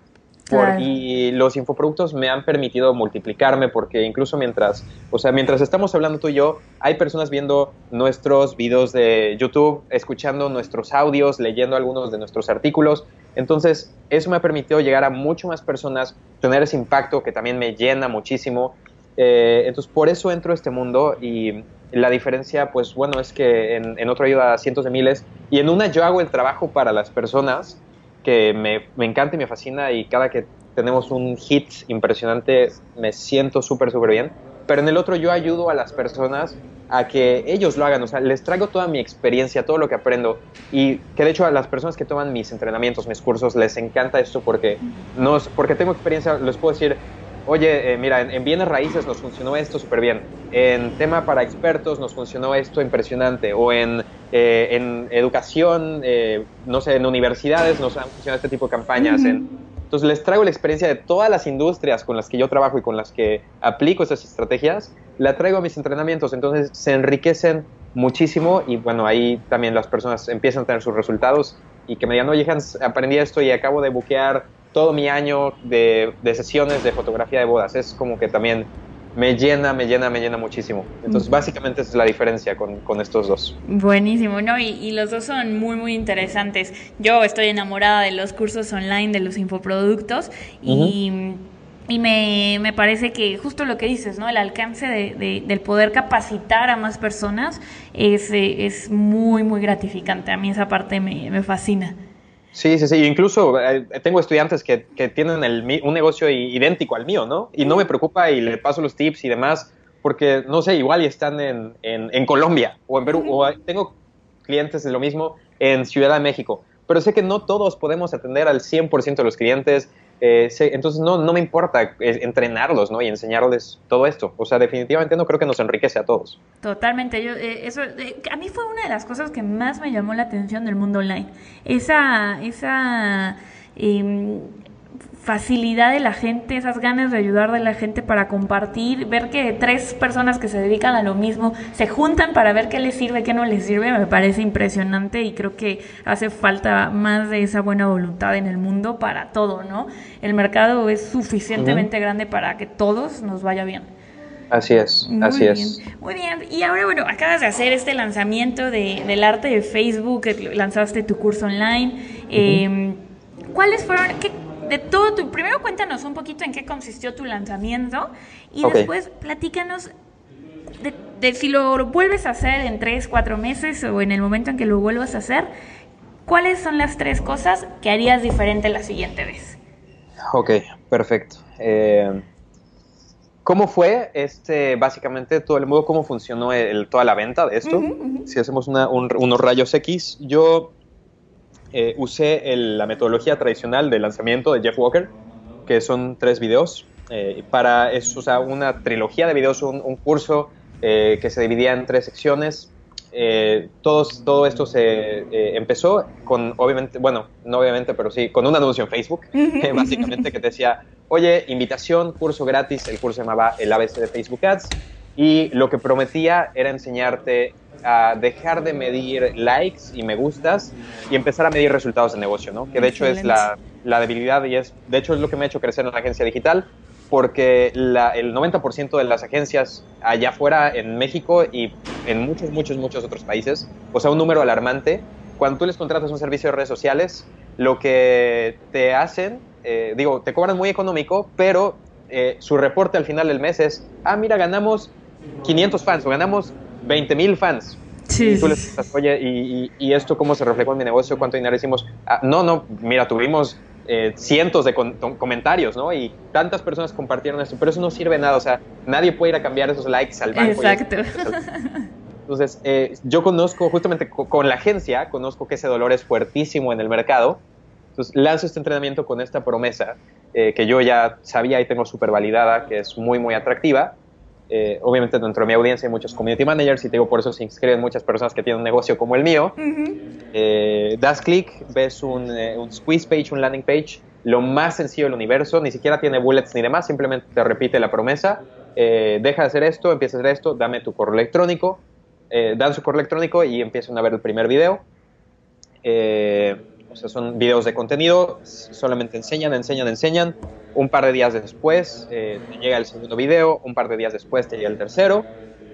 y los infoproductos me han permitido multiplicarme porque incluso mientras, o sea, mientras estamos hablando tú y yo, hay personas viendo nuestros videos de YouTube, escuchando nuestros audios, leyendo algunos de nuestros artículos. Entonces, eso me ha permitido llegar a mucho más personas, tener ese impacto que también me llena muchísimo eh, entonces, por eso entro a este mundo y la diferencia, pues bueno, es que en, otro ayuda a cientos de miles y en una yo hago el trabajo para las personas que me, me encanta y me fascina y cada que tenemos un hit impresionante me siento súper, súper bien. Pero en el otro yo ayudo a las personas a que ellos lo hagan, o sea, les traigo toda mi experiencia, todo lo que aprendo y que de hecho a las personas que toman mis entrenamientos, mis cursos, les encanta esto porque, no, porque tengo experiencia, les puedo decir, oye, eh, mira, en, bienes raíces nos funcionó esto súper bien, en tema para expertos nos funcionó esto impresionante, o en, eh, en educación, eh, no sé, en universidades nos han funcionado este tipo de campañas. entonces les traigo la experiencia de todas las industrias con las que yo trabajo y con las que aplico esas estrategias, la traigo a mis entrenamientos, entonces se enriquecen muchísimo y bueno, ahí también las personas empiezan a tener sus resultados y que me digan, oye, Hans, aprendí esto y acabo de buquear todo mi año de, sesiones de fotografía de bodas. Es como que también me llena, me llena, me llena muchísimo. Entonces, básicamente esa es la diferencia con, estos dos. Buenísimo, ¿no? Y, los dos son muy, muy interesantes. Yo estoy enamorada de los cursos online, de los infoproductos y... Y me, parece que justo lo que dices, ¿no? El alcance de, del poder capacitar a más personas es, es muy, muy gratificante. A mí esa parte me, me fascina. Sí, sí, sí. Incluso eh, tengo estudiantes que, tienen un negocio idéntico al mío, ¿no? Y no me preocupa y le paso los tips y demás, porque, no sé, igual y están en, en, Colombia o en Perú, o tengo clientes de lo mismo en Ciudad de México. Pero sé que no todos podemos atender al 100% de los clientes eh, entonces no, no me importa eh, entrenarlos ¿no? y enseñarles todo esto. O sea, definitivamente no creo que nos enriquece a todos. Totalmente. Yo, eh, eso, a mí fue una de las cosas que más me llamó la atención del mundo online. Esa, esa em, facilidad de la gente, esas ganas de ayudar de la gente para compartir, ver que tres personas que se dedican a lo mismo se juntan para ver qué les sirve, qué no les sirve, me parece impresionante y creo que hace falta más de esa buena voluntad en el mundo para todo, ¿no? El mercado es suficientemente grande para que todos nos vaya bien. Así es, así es. Muy bien, y ahora bueno, acabas de hacer este lanzamiento de, del arte de Facebook, lanzaste tu curso online. Em, ¿Cuáles fueron, qué, de todo tu... Primero cuéntanos un poquito en qué consistió tu lanzamiento y después platícanos de, si lo vuelves a hacer en tres, cuatro meses o en el momento en que lo vuelvas a hacer, ¿cuáles son las tres cosas que harías diferente la siguiente vez? Ok, perfecto. Eh, ¿Cómo fue este, básicamente todo el modo, cómo funcionó el, toda la venta de esto? Si hacemos unos rayos X, yo eh, usé la metodología tradicional de lanzamiento de Jeff Walker, que son tres videos, eh, para o sea, una trilogía de videos, un, curso eh, que se dividía en tres secciones. todos, todo esto se empezó con, obviamente, bueno, no obviamente, pero sí, con un anuncio en Facebook, básicamente que te decía, oye, invitación, curso gratis, el curso se llamaba el ABC de Facebook Ads, y lo que prometía era enseñarte a dejar de medir likes y me gustas y empezar a medir resultados de negocio, ¿no? Que de hecho es la, la, debilidad y es, de hecho es lo que me ha hecho crecer en la agencia digital, porque la, el 90% de las agencias allá afuera en México y en muchos, muchos, muchos otros países, o sea, un número alarmante, cuando tú les contratas un servicio de redes sociales, lo que te hacen, eh, digo, te cobran muy económico, pero eh, su reporte al final del mes es, ah, mira, ganamos 500 fans o ganamos 20 mil fans. Sí, y tú les dices, oye, ¿y, esto cómo se reflejó en mi negocio? ¿Cuánto dinero hicimos? Ah, no, no, mira, tuvimos eh, cientos de comentarios, ¿no? Y tantas personas compartieron esto, pero eso no sirve nada, o sea, nadie puede ir a cambiar esos likes al banco. Exacto. Entonces, eh, yo conozco, justamente con la agencia, conozco que ese dolor es fuertísimo en el mercado. Entonces, lanzo este entrenamiento con esta promesa eh, que yo ya sabía y tengo súper validada, que es muy, muy atractiva. Eh, obviamente dentro de mi audiencia hay muchos community managers y te digo por eso se inscriben muchas personas que tienen un negocio como el mío. das clic, ves un, un squeeze page, un landing page, lo más sencillo del universo, ni siquiera tiene bullets ni demás, simplemente te repite la promesa, deja de hacer esto, empieza a hacer esto, dame tu correo electrónico, eh, dan su correo electrónico y empiezan a ver el primer video. Eh, sea, son videos de contenido, solamente enseñan, enseñan, enseñan. Un par de días después eh, te llega el segundo video, un par de días después te llega el tercero.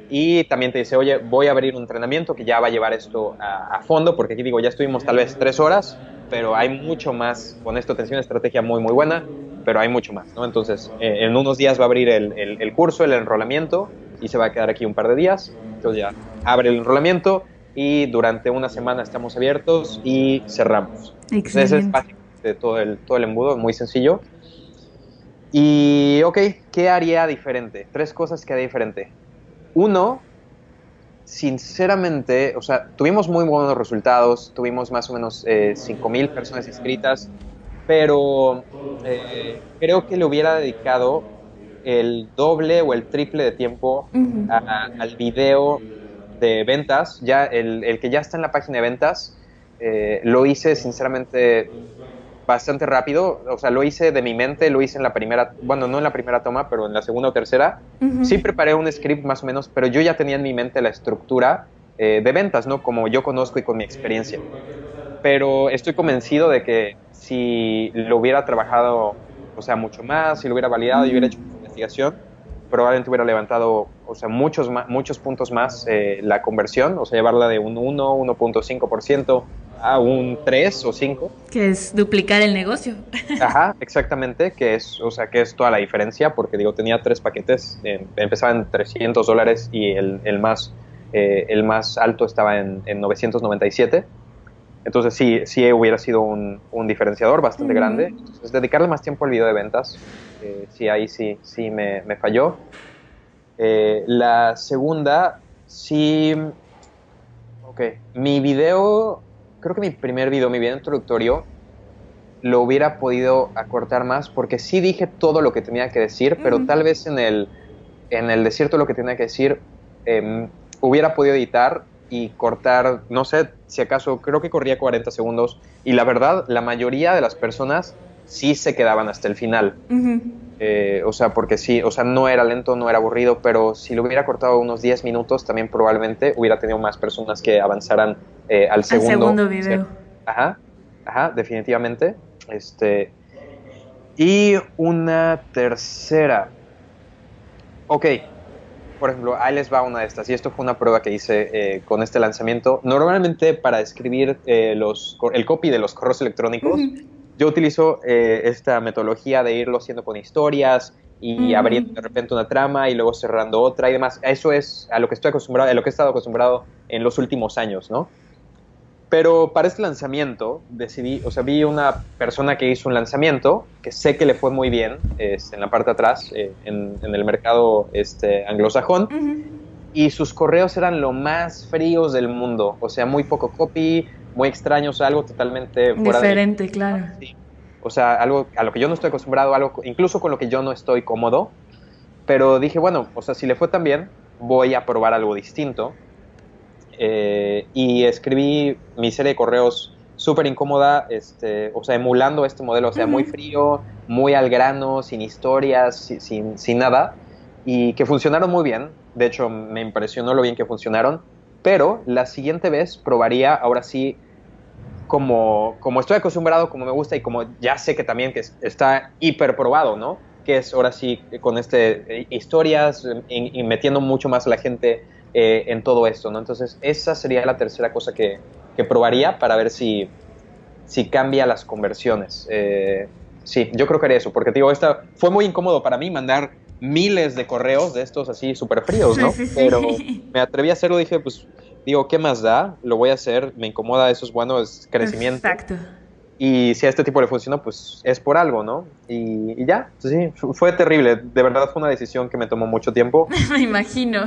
Y también te dice, oye, voy a abrir un entrenamiento que ya va a llevar esto a, fondo, porque aquí digo, ya estuvimos tal vez tres horas, pero hay mucho más. Con esto tengo una estrategia muy, muy buena, pero hay mucho más, ¿no? Entonces, en unos días va a abrir el, el, el curso, el enrolamiento, y se va a quedar aquí un par de días. Entonces ya abre el enrolamiento y durante una semana estamos abiertos y cerramos. Entonces ese es básicamente todo el, todo el embudo, muy sencillo. Y, ok, ¿qué haría diferente? Tres cosas que haría diferente. Uno, sinceramente, o sea, tuvimos muy buenos resultados, tuvimos más o menos eh, 5.000 personas inscritas, pero eh, creo que le hubiera dedicado el doble o el triple de tiempo al video de ventas. Ya el, que ya está en la página de ventas eh, lo hice sinceramente bastante rápido. O sea, lo hice de mi mente, lo hice en la primera, bueno, no en la primera toma, pero en la segunda o tercera. Sí preparé un script más o menos, pero yo ya tenía en mi mente la estructura eh, de ventas, ¿no? Como yo conozco y con mi experiencia. Pero estoy convencido de que si lo hubiera trabajado, o sea, mucho más, si lo hubiera validado y hubiera hecho investigación, probablemente hubiera levantado, o sea, muchos, muchos puntos más eh, la conversión, o sea, llevarla de un 1, 1.5% a un 3 o 5. Que es duplicar el negocio. Ajá, exactamente, que es, o sea, que es toda la diferencia, porque digo, tenía tres paquetes, eh, empezaba en 300 dólares y el, el más, eh, el más alto estaba en, en 997. Entonces sí, sí hubiera sido un, un diferenciador bastante grande. Entonces, dedicarle más tiempo al video de ventas, eh, sí, ahí sí, sí me, me falló. Eh, la segunda, sí, ok, mi video, creo que mi primer video, mi video introductorio, lo hubiera podido acortar más porque sí dije todo lo que tenía que decir, pero tal vez en el, en el decir todo lo que tenía que decir, em, hubiera podido editar y cortar, no sé si acaso, creo que corría 40 segundos y la verdad, la mayoría de las personas sí se quedaban hasta el final. Eh, o sea, porque sí, o sea, no era lento, no era aburrido, pero si lo hubiera cortado unos 10 minutos, también probablemente hubiera tenido más personas que avanzaran eh, al segundo, segundo video. Ajá, ajá, definitivamente. Este, y una tercera. Ok, por ejemplo, ahí les va una de estas, y esto fue una prueba que hice eh, con este lanzamiento. Normalmente para escribir eh, los, el copy de los correos electrónicos, yo utilizo eh, esta metodología de irlo haciendo con historias y abriendo de repente una trama y luego cerrando otra y demás. Eso es a lo que estoy acostumbrado, a lo que he estado acostumbrado en los últimos años, ¿no? Pero para este lanzamiento decidí, o sea, vi una persona que hizo un lanzamiento que sé que le fue muy bien en la parte de atrás, eh, en, el mercado este, anglosajón, y sus correos eran lo más fríos del mundo, o sea, muy poco copy, muy extraños, algo totalmente diferente, claro. O sea, algo a lo que yo no estoy acostumbrado, algo incluso con lo que yo no estoy cómodo, pero dije, bueno, o sea, si le fue tan bien, voy a probar algo distinto eh, y escribí mi serie de correos súper incómoda, este, o sea, emulando este modelo, o sea, muy frío, muy al grano, sin historias, sin, sin, nada, y que funcionaron muy bien. De hecho, me impresionó lo bien que funcionaron, pero la siguiente vez probaría, ahora sí, como, como estoy acostumbrado, como me gusta y como ya sé que también que está hiper probado, ¿no? Que es ahora sí con este, eh, historias y metiendo mucho más a la gente eh, en todo esto, ¿no? Entonces, esa sería la tercera cosa que, que probaría para ver si, si cambia las conversiones. Eh, sí, yo creo que haría eso, porque digo, esta fue muy incómodo para mí mandar miles de correos de estos así súper fríos, ¿no? Pero me atreví a hacerlo, dije, pues, digo, ¿qué más da? Lo voy a hacer, me incomoda, eso es bueno, es crecimiento. Exacto. Y si a este tipo le funcionó, pues es por algo, ¿no? Y, ya, sí, fue terrible. De verdad fue una decisión que me tomó mucho tiempo. me imagino.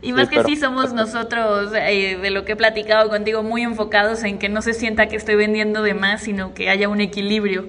y más que sí somos nosotros, eh, de lo que he platicado contigo, muy enfocados en que no se sienta que estoy vendiendo de más, sino que haya un equilibrio.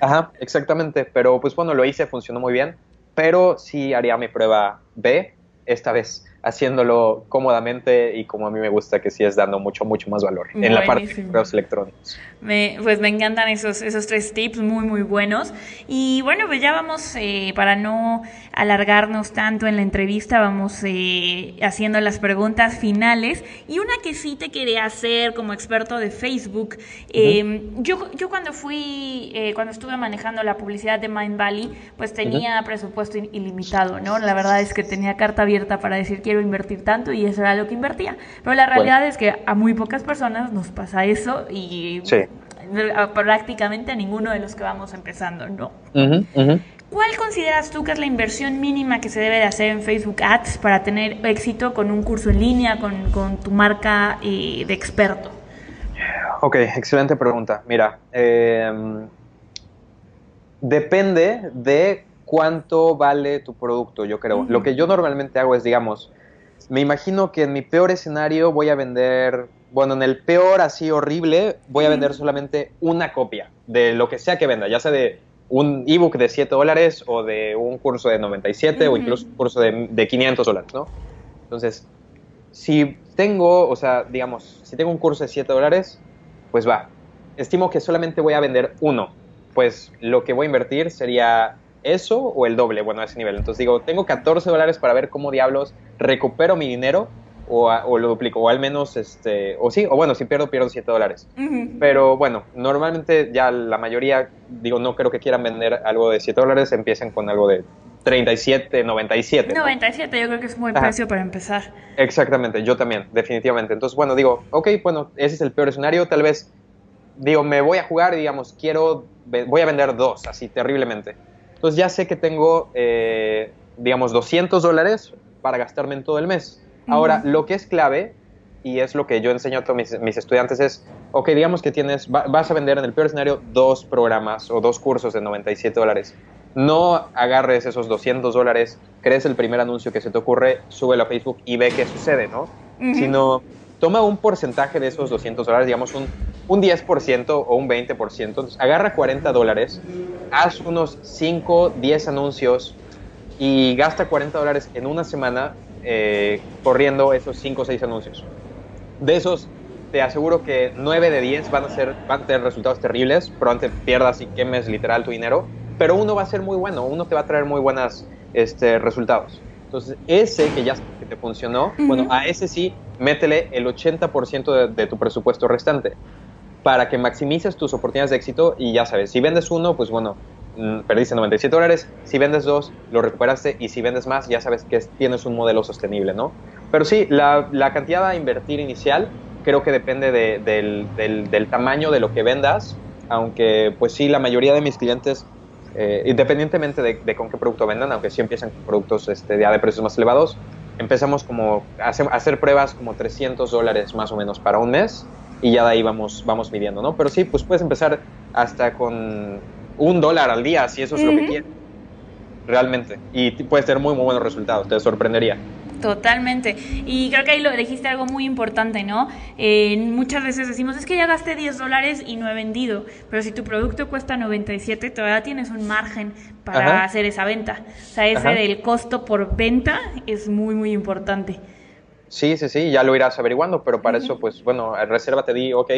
Ajá, exactamente. Pero pues bueno, lo hice, funcionó muy bien. Pero sí haría mi prueba B esta vez haciéndolo cómodamente y como a mí me gusta que sí es dando mucho, mucho más valor en la parte de correos electrónicos. Me, pues me encantan esos, esos tres tips, muy, muy buenos. Y bueno, pues ya vamos, eh, para no alargarnos tanto en la entrevista, vamos eh, haciendo las preguntas finales. Y una que sí te quería hacer como experto de Facebook, em, yo, yo cuando fui, eh, cuando estuve manejando la publicidad de Mind Valley, pues tenía presupuesto ilimitado, ¿no? La verdad es que tenía carta abierta para decir quiero invertir tanto y eso era lo que invertía. Pero la realidad es que a muy pocas personas nos pasa eso y prácticamente a ninguno de los que vamos empezando, ¿no? ¿Cuál consideras tú que es la inversión mínima que se debe de hacer en Facebook Ads para tener éxito con un curso en línea, con, tu marca eh, de experto? Ok, excelente pregunta. Mira, em, depende de cuánto vale tu producto, yo creo. Lo que yo normalmente hago es, digamos, me imagino que en mi peor escenario voy a vender, bueno, en el peor así horrible, voy a vender solamente una copia de lo que sea que venda, ya sea de un ebook de 7 dólares o de un curso de 97 o incluso un curso de, de 500 dólares, ¿no? Entonces, si tengo, o sea, digamos, si tengo un curso de 7 dólares, pues va. Estimo que solamente voy a vender uno. Pues lo que voy a invertir sería eso o el doble, bueno, a ese nivel. Entonces digo, tengo 14 dólares para ver cómo diablos recupero mi dinero o, lo duplico, o al menos, este, o sí, o bueno, si pierdo, pierdo 7 dólares. Pero bueno, normalmente ya la mayoría, digo, no creo que quieran vender algo de 7 dólares, empiecen con algo de 37, 97. 97, yo creo que es un buen precio para empezar. Exactamente, yo también, definitivamente. Entonces, bueno, digo, ok, bueno, ese es el peor escenario, tal vez, digo, me voy a jugar, digamos, quiero, voy a vender dos, así terriblemente. Entonces ya sé que tengo, eh, digamos, 200 dólares para gastarme en todo el mes. Ahora, lo que es clave, y es lo que yo enseño a todos mis, estudiantes, es, ok, digamos que tienes, vas a vender en el peor escenario dos programas o dos cursos de 97 dólares. No agarres esos 200 dólares, crees el primer anuncio que se te ocurre, súbelo a Facebook y ve qué sucede, ¿no? Sino toma un porcentaje de esos 200 dólares, digamos un un 10% o un 20%. Entonces, agarra 40 dólares, haz unos 5, 10 anuncios y gasta 40 dólares en una semana eh, corriendo esos 5 o 6 anuncios. De esos, te aseguro que 9 de 10 van a, ser, van a tener resultados terribles, probablemente pierdas y quemes literal tu dinero, pero uno va a ser muy bueno, uno te va a traer muy buenos este, resultados. Entonces, ese que ya que te funcionó, bueno, a ese sí, métele el 80% de, de tu presupuesto restante para que maximices tus oportunidades de éxito y ya sabes, si vendes uno, pues bueno, perdiste 97 dólares, si vendes dos, lo recuperaste y si vendes más, ya sabes que tienes un modelo sostenible, ¿no? Pero sí, la, cantidad a invertir inicial creo que depende del, tamaño de lo que vendas, aunque pues sí, la mayoría de mis clientes, eh, independientemente de, con qué producto vendan, aunque sí empiezan con productos este, de, de precios más elevados, empezamos como a hacer pruebas como 300 dólares más o menos para un mes y ya de ahí vamos, vamos midiendo, ¿no? Pero sí, pues puedes empezar hasta con un dólar al día, si eso es lo que quieres, realmente. Y puedes tener muy, muy buenos resultados, te sorprendería. Totalmente. Y creo que ahí lo dijiste algo muy importante, ¿no? Eh, muchas veces decimos, es que ya gasté 10 dólares y no he vendido, pero si tu producto cuesta 97, todavía tienes un margen para hacer esa venta. O sea, ese del costo por venta es muy, muy importante. Sí, sí, sí, ya lo irás averiguando, pero para eso, pues bueno, reserva te di, ok,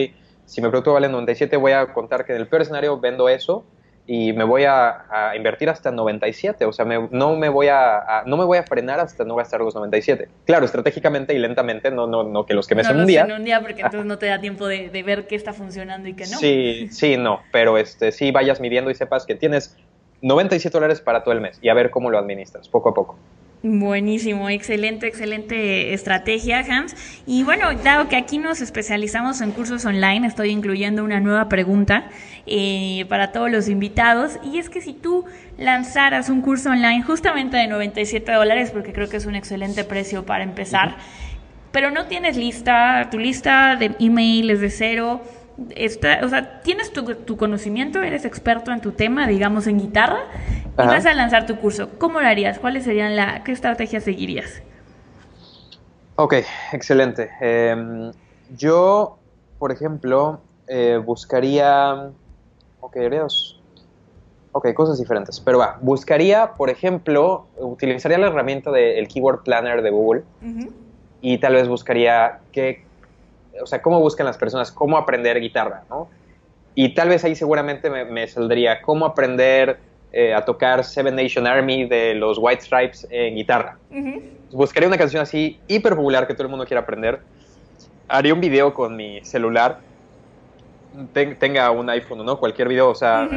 si mi producto vale 97, voy a contar que en el peor escenario vendo eso y me voy a, invertir hasta 97, o sea, no, me voy a, no me voy a frenar hasta no gastar los 97. Claro, estratégicamente y lentamente, no, no, no que los que me no un día. En un día porque entonces no te da tiempo de, de, ver qué está funcionando y qué no. Sí, sí, no, pero este, sí vayas midiendo y sepas que tienes 97 dólares para todo el mes y a ver cómo lo administras, poco a poco. Buenísimo, excelente, excelente estrategia, Hans. Y bueno, dado que aquí nos especializamos en cursos online, estoy incluyendo una nueva pregunta eh, para todos los invitados. Y es que si tú lanzaras un curso online justamente de 97 dólares, porque creo que es un excelente precio para empezar, pero no tienes lista, tu lista de email es de cero, o sea, tienes tu, conocimiento, eres experto en tu tema, digamos en guitarra, y vas a lanzar tu curso. ¿Cómo lo harías? ¿Cuáles serían la, qué estrategia seguirías? Ok, excelente. Em, yo, por ejemplo, eh, buscaría, ok, Ok, cosas diferentes. Pero va, buscaría, por ejemplo, utilizaría la herramienta del Keyword Planner de Google y tal vez buscaría qué o sea, cómo buscan las personas, cómo aprender guitarra, ¿no? Y tal vez ahí seguramente me, saldría cómo aprender eh, a tocar Seven Nation Army de los White Stripes en guitarra. Buscaría una canción así hiper popular que todo el mundo quiera aprender. Haría un video con mi celular, tenga un iPhone no, cualquier video, o sea,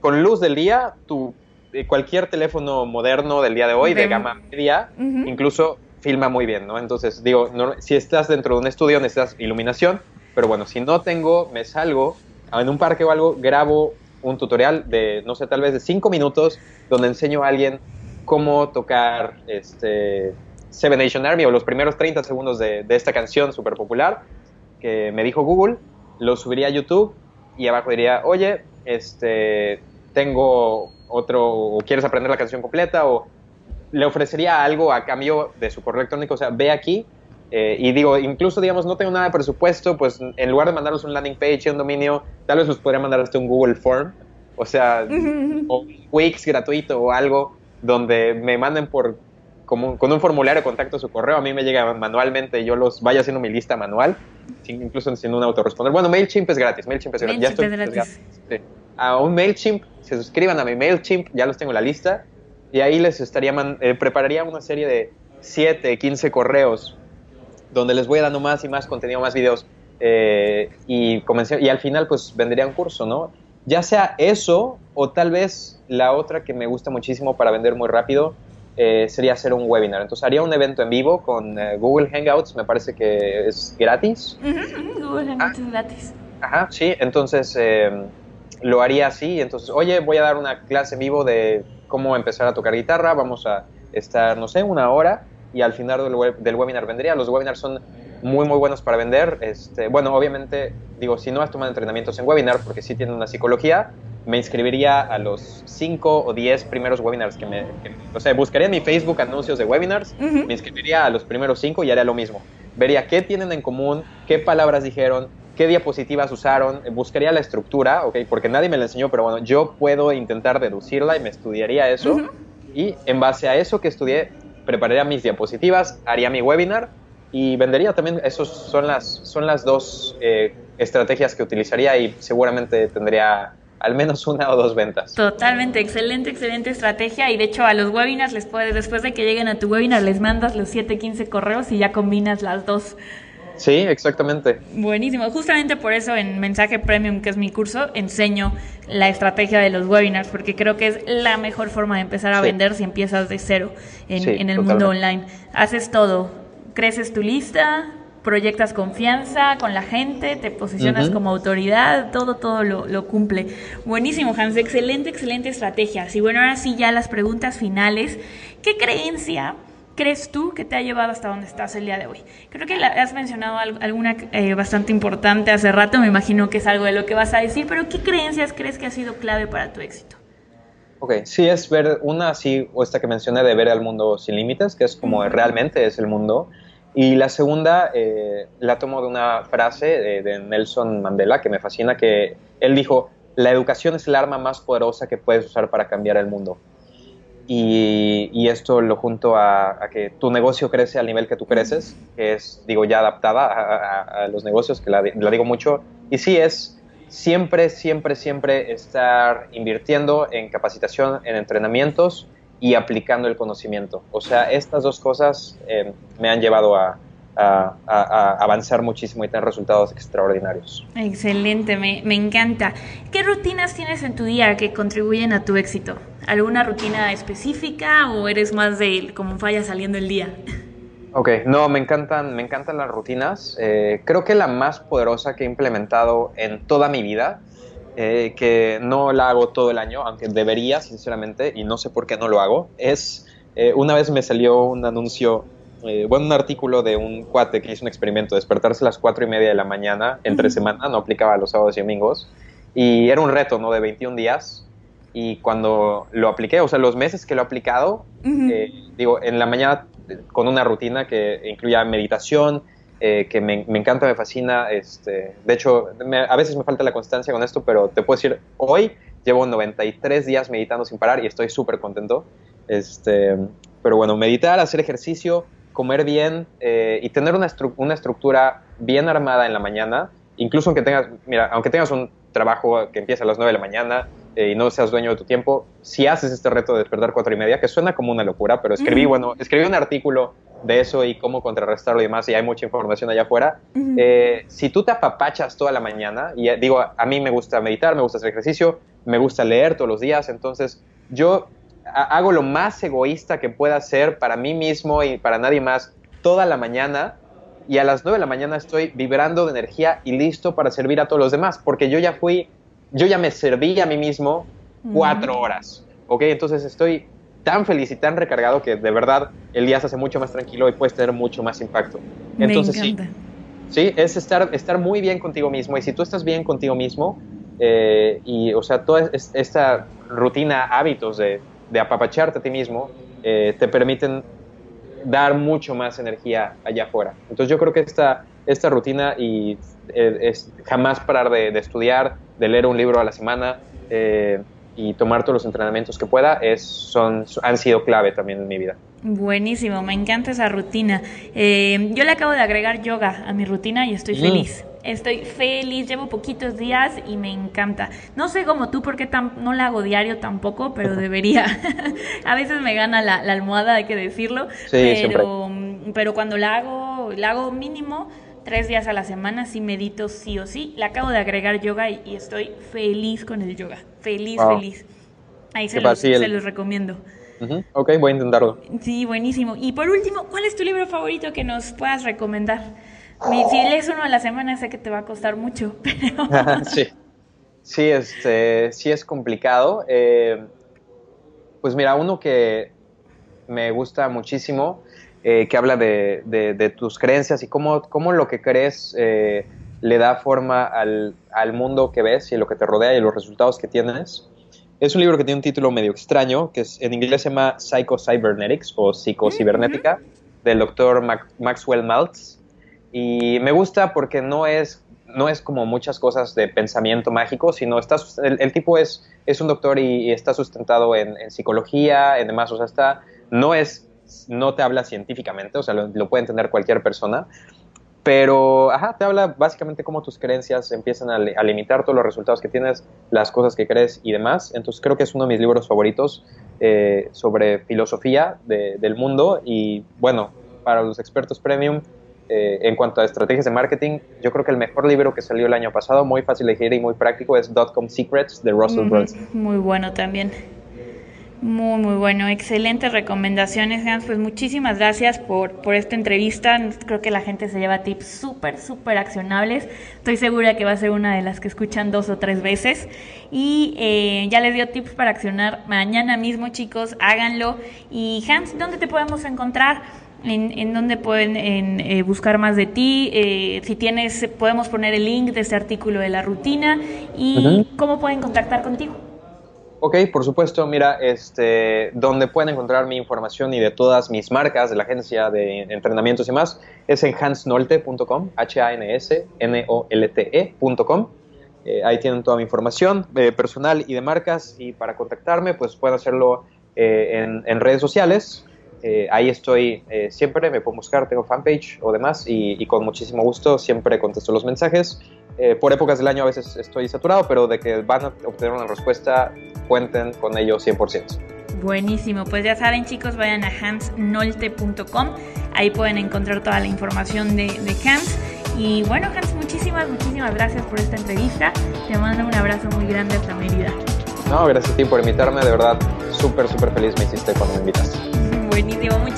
con, luz del día, tu, eh, cualquier teléfono moderno del día de hoy, de, gama media, incluso filma muy bien, ¿no? Entonces, digo, si estás dentro de un estudio necesitas iluminación, pero bueno, si no tengo, me salgo en un parque o algo, grabo un tutorial de, no sé, tal vez de cinco minutos, donde enseño a alguien cómo tocar este, Seven Nation Army o los primeros 30 segundos de, esta canción súper popular que me dijo Google, lo subiría a YouTube y abajo diría, oye, este, tengo otro, o quieres aprender la canción completa, o le ofrecería algo a cambio de su correo electrónico, o sea, ve aquí eh, y digo, incluso digamos, no tengo nada de presupuesto, pues en lugar de mandarlos un landing page y un dominio, tal vez los podría mandar hasta un Google Form, o sea, o un Wix gratuito o algo donde me manden por como, con un formulario de contacto su correo, a mí me llega manualmente, yo los vaya haciendo mi lista manual, incluso sin un autorresponder. Bueno, MailChimp es gratis, MailChimp es gratis. ya gratis. A un MailChimp, se suscriban a mi MailChimp, ya los tengo en la lista, y ahí les estaría eh, prepararía una serie de 7, 15 correos donde les voy dando más y más contenido, más videos eh, y, comencé, y al final pues vendría un curso, ¿no? Ya sea eso o tal vez la otra que me gusta muchísimo para vender muy rápido eh, sería hacer un webinar. Entonces haría un evento en vivo con Google Hangouts, me parece que es gratis. Google Hangouts es gratis. Ajá, sí, entonces lo haría así. Entonces, oye, voy a dar una clase en vivo de cómo empezar a tocar guitarra, vamos a estar, no sé, una hora y al final del, webinar vendría. Los webinars son muy, muy buenos para vender. Este, bueno, obviamente, digo, si no has tomado entrenamientos en webinar, porque sí tienen una psicología, me inscribiría a los 5 o 10 primeros webinars que me... o sea, buscaría en mi Facebook anuncios de webinars, me inscribiría a los primeros 5 y haría lo mismo. Vería qué tienen en común, qué palabras dijeron, qué diapositivas usaron, buscaría la estructura, ¿ok? Porque nadie me la enseñó, pero bueno, yo puedo intentar deducirla y me estudiaría eso. Y en base a eso que estudié, prepararía mis diapositivas, haría mi webinar y vendería también. Esas son las, son las dos eh, estrategias que utilizaría y seguramente tendría al menos una o dos ventas. Totalmente, excelente, excelente estrategia. Y de hecho, a los webinars les puedes, después de que lleguen a tu webinar, les mandas los 7, 15 correos y ya combinas las dos Sí, exactamente. Buenísimo. Justamente por eso en Mensaje Premium, que es mi curso, enseño la estrategia de los webinars, porque creo que es la mejor forma de empezar a vender si empiezas de cero en, el mundo online. Haces todo, creces tu lista, proyectas confianza con la gente, te posicionas como autoridad, todo, todo lo, lo, cumple. Buenísimo, Hans, excelente, excelente estrategia. Y bueno, ahora sí ya las preguntas finales. ¿Qué creencia crees tú que te ha llevado hasta donde estás el día de hoy? Creo que has mencionado alguna eh, bastante importante hace rato, me imagino que es algo de lo que vas a decir, pero ¿qué creencias crees que ha sido clave para tu éxito? Ok, sí es ver una así, o esta que mencioné de ver al mundo sin límites, que es como realmente es el mundo. Y la segunda eh, la tomo de una frase de, de Nelson Mandela que me fascina, que él dijo, la educación es el arma más poderosa que puedes usar para cambiar el mundo. Y, esto lo junto a, que tu negocio crece al nivel que tú creces, que es, digo, ya adaptada a, los negocios, que la, digo mucho. Y sí, es siempre, siempre, siempre estar invirtiendo en capacitación, en entrenamientos y aplicando el conocimiento. O sea, estas dos cosas eh, me han llevado a, a, avanzar muchísimo y tener resultados extraordinarios. Excelente, me, me, encanta. ¿Qué rutinas tienes en tu día que contribuyen a tu éxito? ¿Alguna rutina específica o eres más de cómo vaya saliendo el día? Ok, no, me encantan, me encantan las rutinas. Eh, creo que la más poderosa que he implementado en toda mi vida, eh, que no la hago todo el año, aunque debería, sinceramente, y no sé por qué no lo hago, es, eh, una vez me salió un anuncio eh, bueno, un artículo de un cuate que hizo un experimento, despertarse a las cuatro y media de la mañana entre semana, no aplicaba los sábados y domingos, y era un reto, ¿no? De 21 días, y cuando lo apliqué, o sea, los meses que lo he aplicado, eh, digo, en la mañana con una rutina que incluía meditación, eh, que me, encanta, me fascina, este, de hecho, a veces me falta la constancia con esto, pero te puedo decir, hoy llevo 93 días meditando sin parar y estoy súper contento, este, pero bueno, meditar, hacer ejercicio, comer bien eh, y tener una, una estructura bien armada en la mañana, incluso aunque tengas, mira, aunque tengas un trabajo que empieza a las 9 de la mañana eh, y no seas dueño de tu tiempo, si haces este reto de despertar cuatro y media, que suena como una locura, pero escribí, bueno, escribí un artículo de eso y cómo contrarrestarlo y demás, y hay mucha información allá afuera. Eh, si tú te apapachas toda la mañana, y digo, a mí me gusta meditar, me gusta hacer ejercicio, me gusta leer todos los días, entonces yo hago lo más egoísta que pueda hacer para mí mismo y para nadie más toda la mañana y a las 9 de la mañana estoy vibrando de energía y listo para servir a todos los demás, porque yo ya fui, yo ya me serví a mí mismo cuatro horas, ¿ok? Entonces estoy tan feliz y tan recargado que de verdad el día se hace mucho más tranquilo y puedes tener mucho más impacto. Entonces sí, sí, es estar, estar muy bien contigo mismo y si tú estás bien contigo mismo eh, y, o sea, toda esta rutina, hábitos de, de apapacharte a ti mismo, eh, te permiten dar mucho más energía allá afuera. Entonces yo creo que esta, esta rutina y eh, es jamás parar de, estudiar, de leer un libro a la semana eh, y tomar todos los entrenamientos que pueda, es, son, han sido clave también en mi vida. Buenísimo, me encanta esa rutina. Eh, yo le acabo de agregar yoga a mi rutina y estoy mm. feliz. Estoy feliz, llevo poquitos días y me encanta. No sé como tú porque no la hago diario tampoco, pero debería. a veces me gana la, almohada, hay que decirlo. pero, pero cuando la hago, la hago mínimo tres días a la semana, sí medito sí o sí. Le acabo de agregar yoga y, estoy feliz con el yoga. Feliz, feliz. Ahí se los, se los recomiendo. Ok, voy a intentarlo. Sí, buenísimo. Y por último, ¿cuál es tu libro favorito que nos puedas recomendar? Si lees uno a la semana, sé que te va a costar mucho. sí, sí, este, sí es complicado. Eh, pues mira, uno que me gusta muchísimo, eh, que habla de, tus creencias y cómo, cómo lo que crees eh, le da forma al, al, mundo que ves y lo que te rodea y los resultados que tienes. Es un libro que tiene un título medio extraño, que es, en inglés se llama Psycho-Cybernetics o Psicocibernética, del doctor Maxwell Maltz. Y me gusta porque no es, no es como muchas cosas de pensamiento mágico, sino está, el, tipo es, es un doctor y, está sustentado en, psicología, en demás, o sea, está, no es no te habla científicamente, o sea, lo, lo, puede entender cualquier persona, pero, ajá, te habla básicamente cómo tus creencias empiezan a, limitar todos los resultados que tienes, las cosas que crees y demás. Entonces creo que es uno de mis libros favoritos eh, sobre filosofía del mundo y, bueno, para los expertos premium, eh, en cuanto a estrategias de marketing, yo creo que el mejor libro que salió el año pasado, muy fácil de leer y muy práctico, es Dotcom Secrets de Russell Brunson. Muy bueno también. Muy, muy bueno. Excelentes recomendaciones, Hans. Pues muchísimas gracias por, por esta entrevista. Creo que la gente se lleva tips súper, súper accionables. Estoy segura que va a ser una de las que escuchan dos o tres veces. Y eh, ya les dio tips para accionar mañana mismo, chicos. Háganlo. Y Hans, ¿dónde te podemos encontrar? En, en dónde pueden eh, buscar más de ti, eh, si tienes, podemos poner el link de este artículo de la rutina y cómo pueden contactar contigo. Ok, por supuesto, mira, este, donde pueden encontrar mi información y de todas mis marcas de la agencia de entrenamientos y más es en hansnolte.com, H-A-N-S-N-O-L-T-E.com. Eh, ahí tienen toda mi información eh, personal y de marcas y para contactarme pues pueden hacerlo eh, en, redes sociales. ahí estoy siempre, me pueden buscar, tengo fanpage o demás y con muchísimo gusto siempre contesto los mensajes eh, por épocas del año a veces estoy saturado, pero de que van a obtener una respuesta, cuenten con ello 100%. Buenísimo, pues ya saben chicos, vayan a hansnolte.com, ahí pueden encontrar toda la información de, de Hans. Y bueno, Hans, muchísimas, muchísimas gracias por esta entrevista. Te mando un abrazo muy grande hasta Mérida. No, gracias a ti por invitarme, de verdad, súper, súper feliz me hiciste cuando me invitaste. Buenísimo, muchas gracias.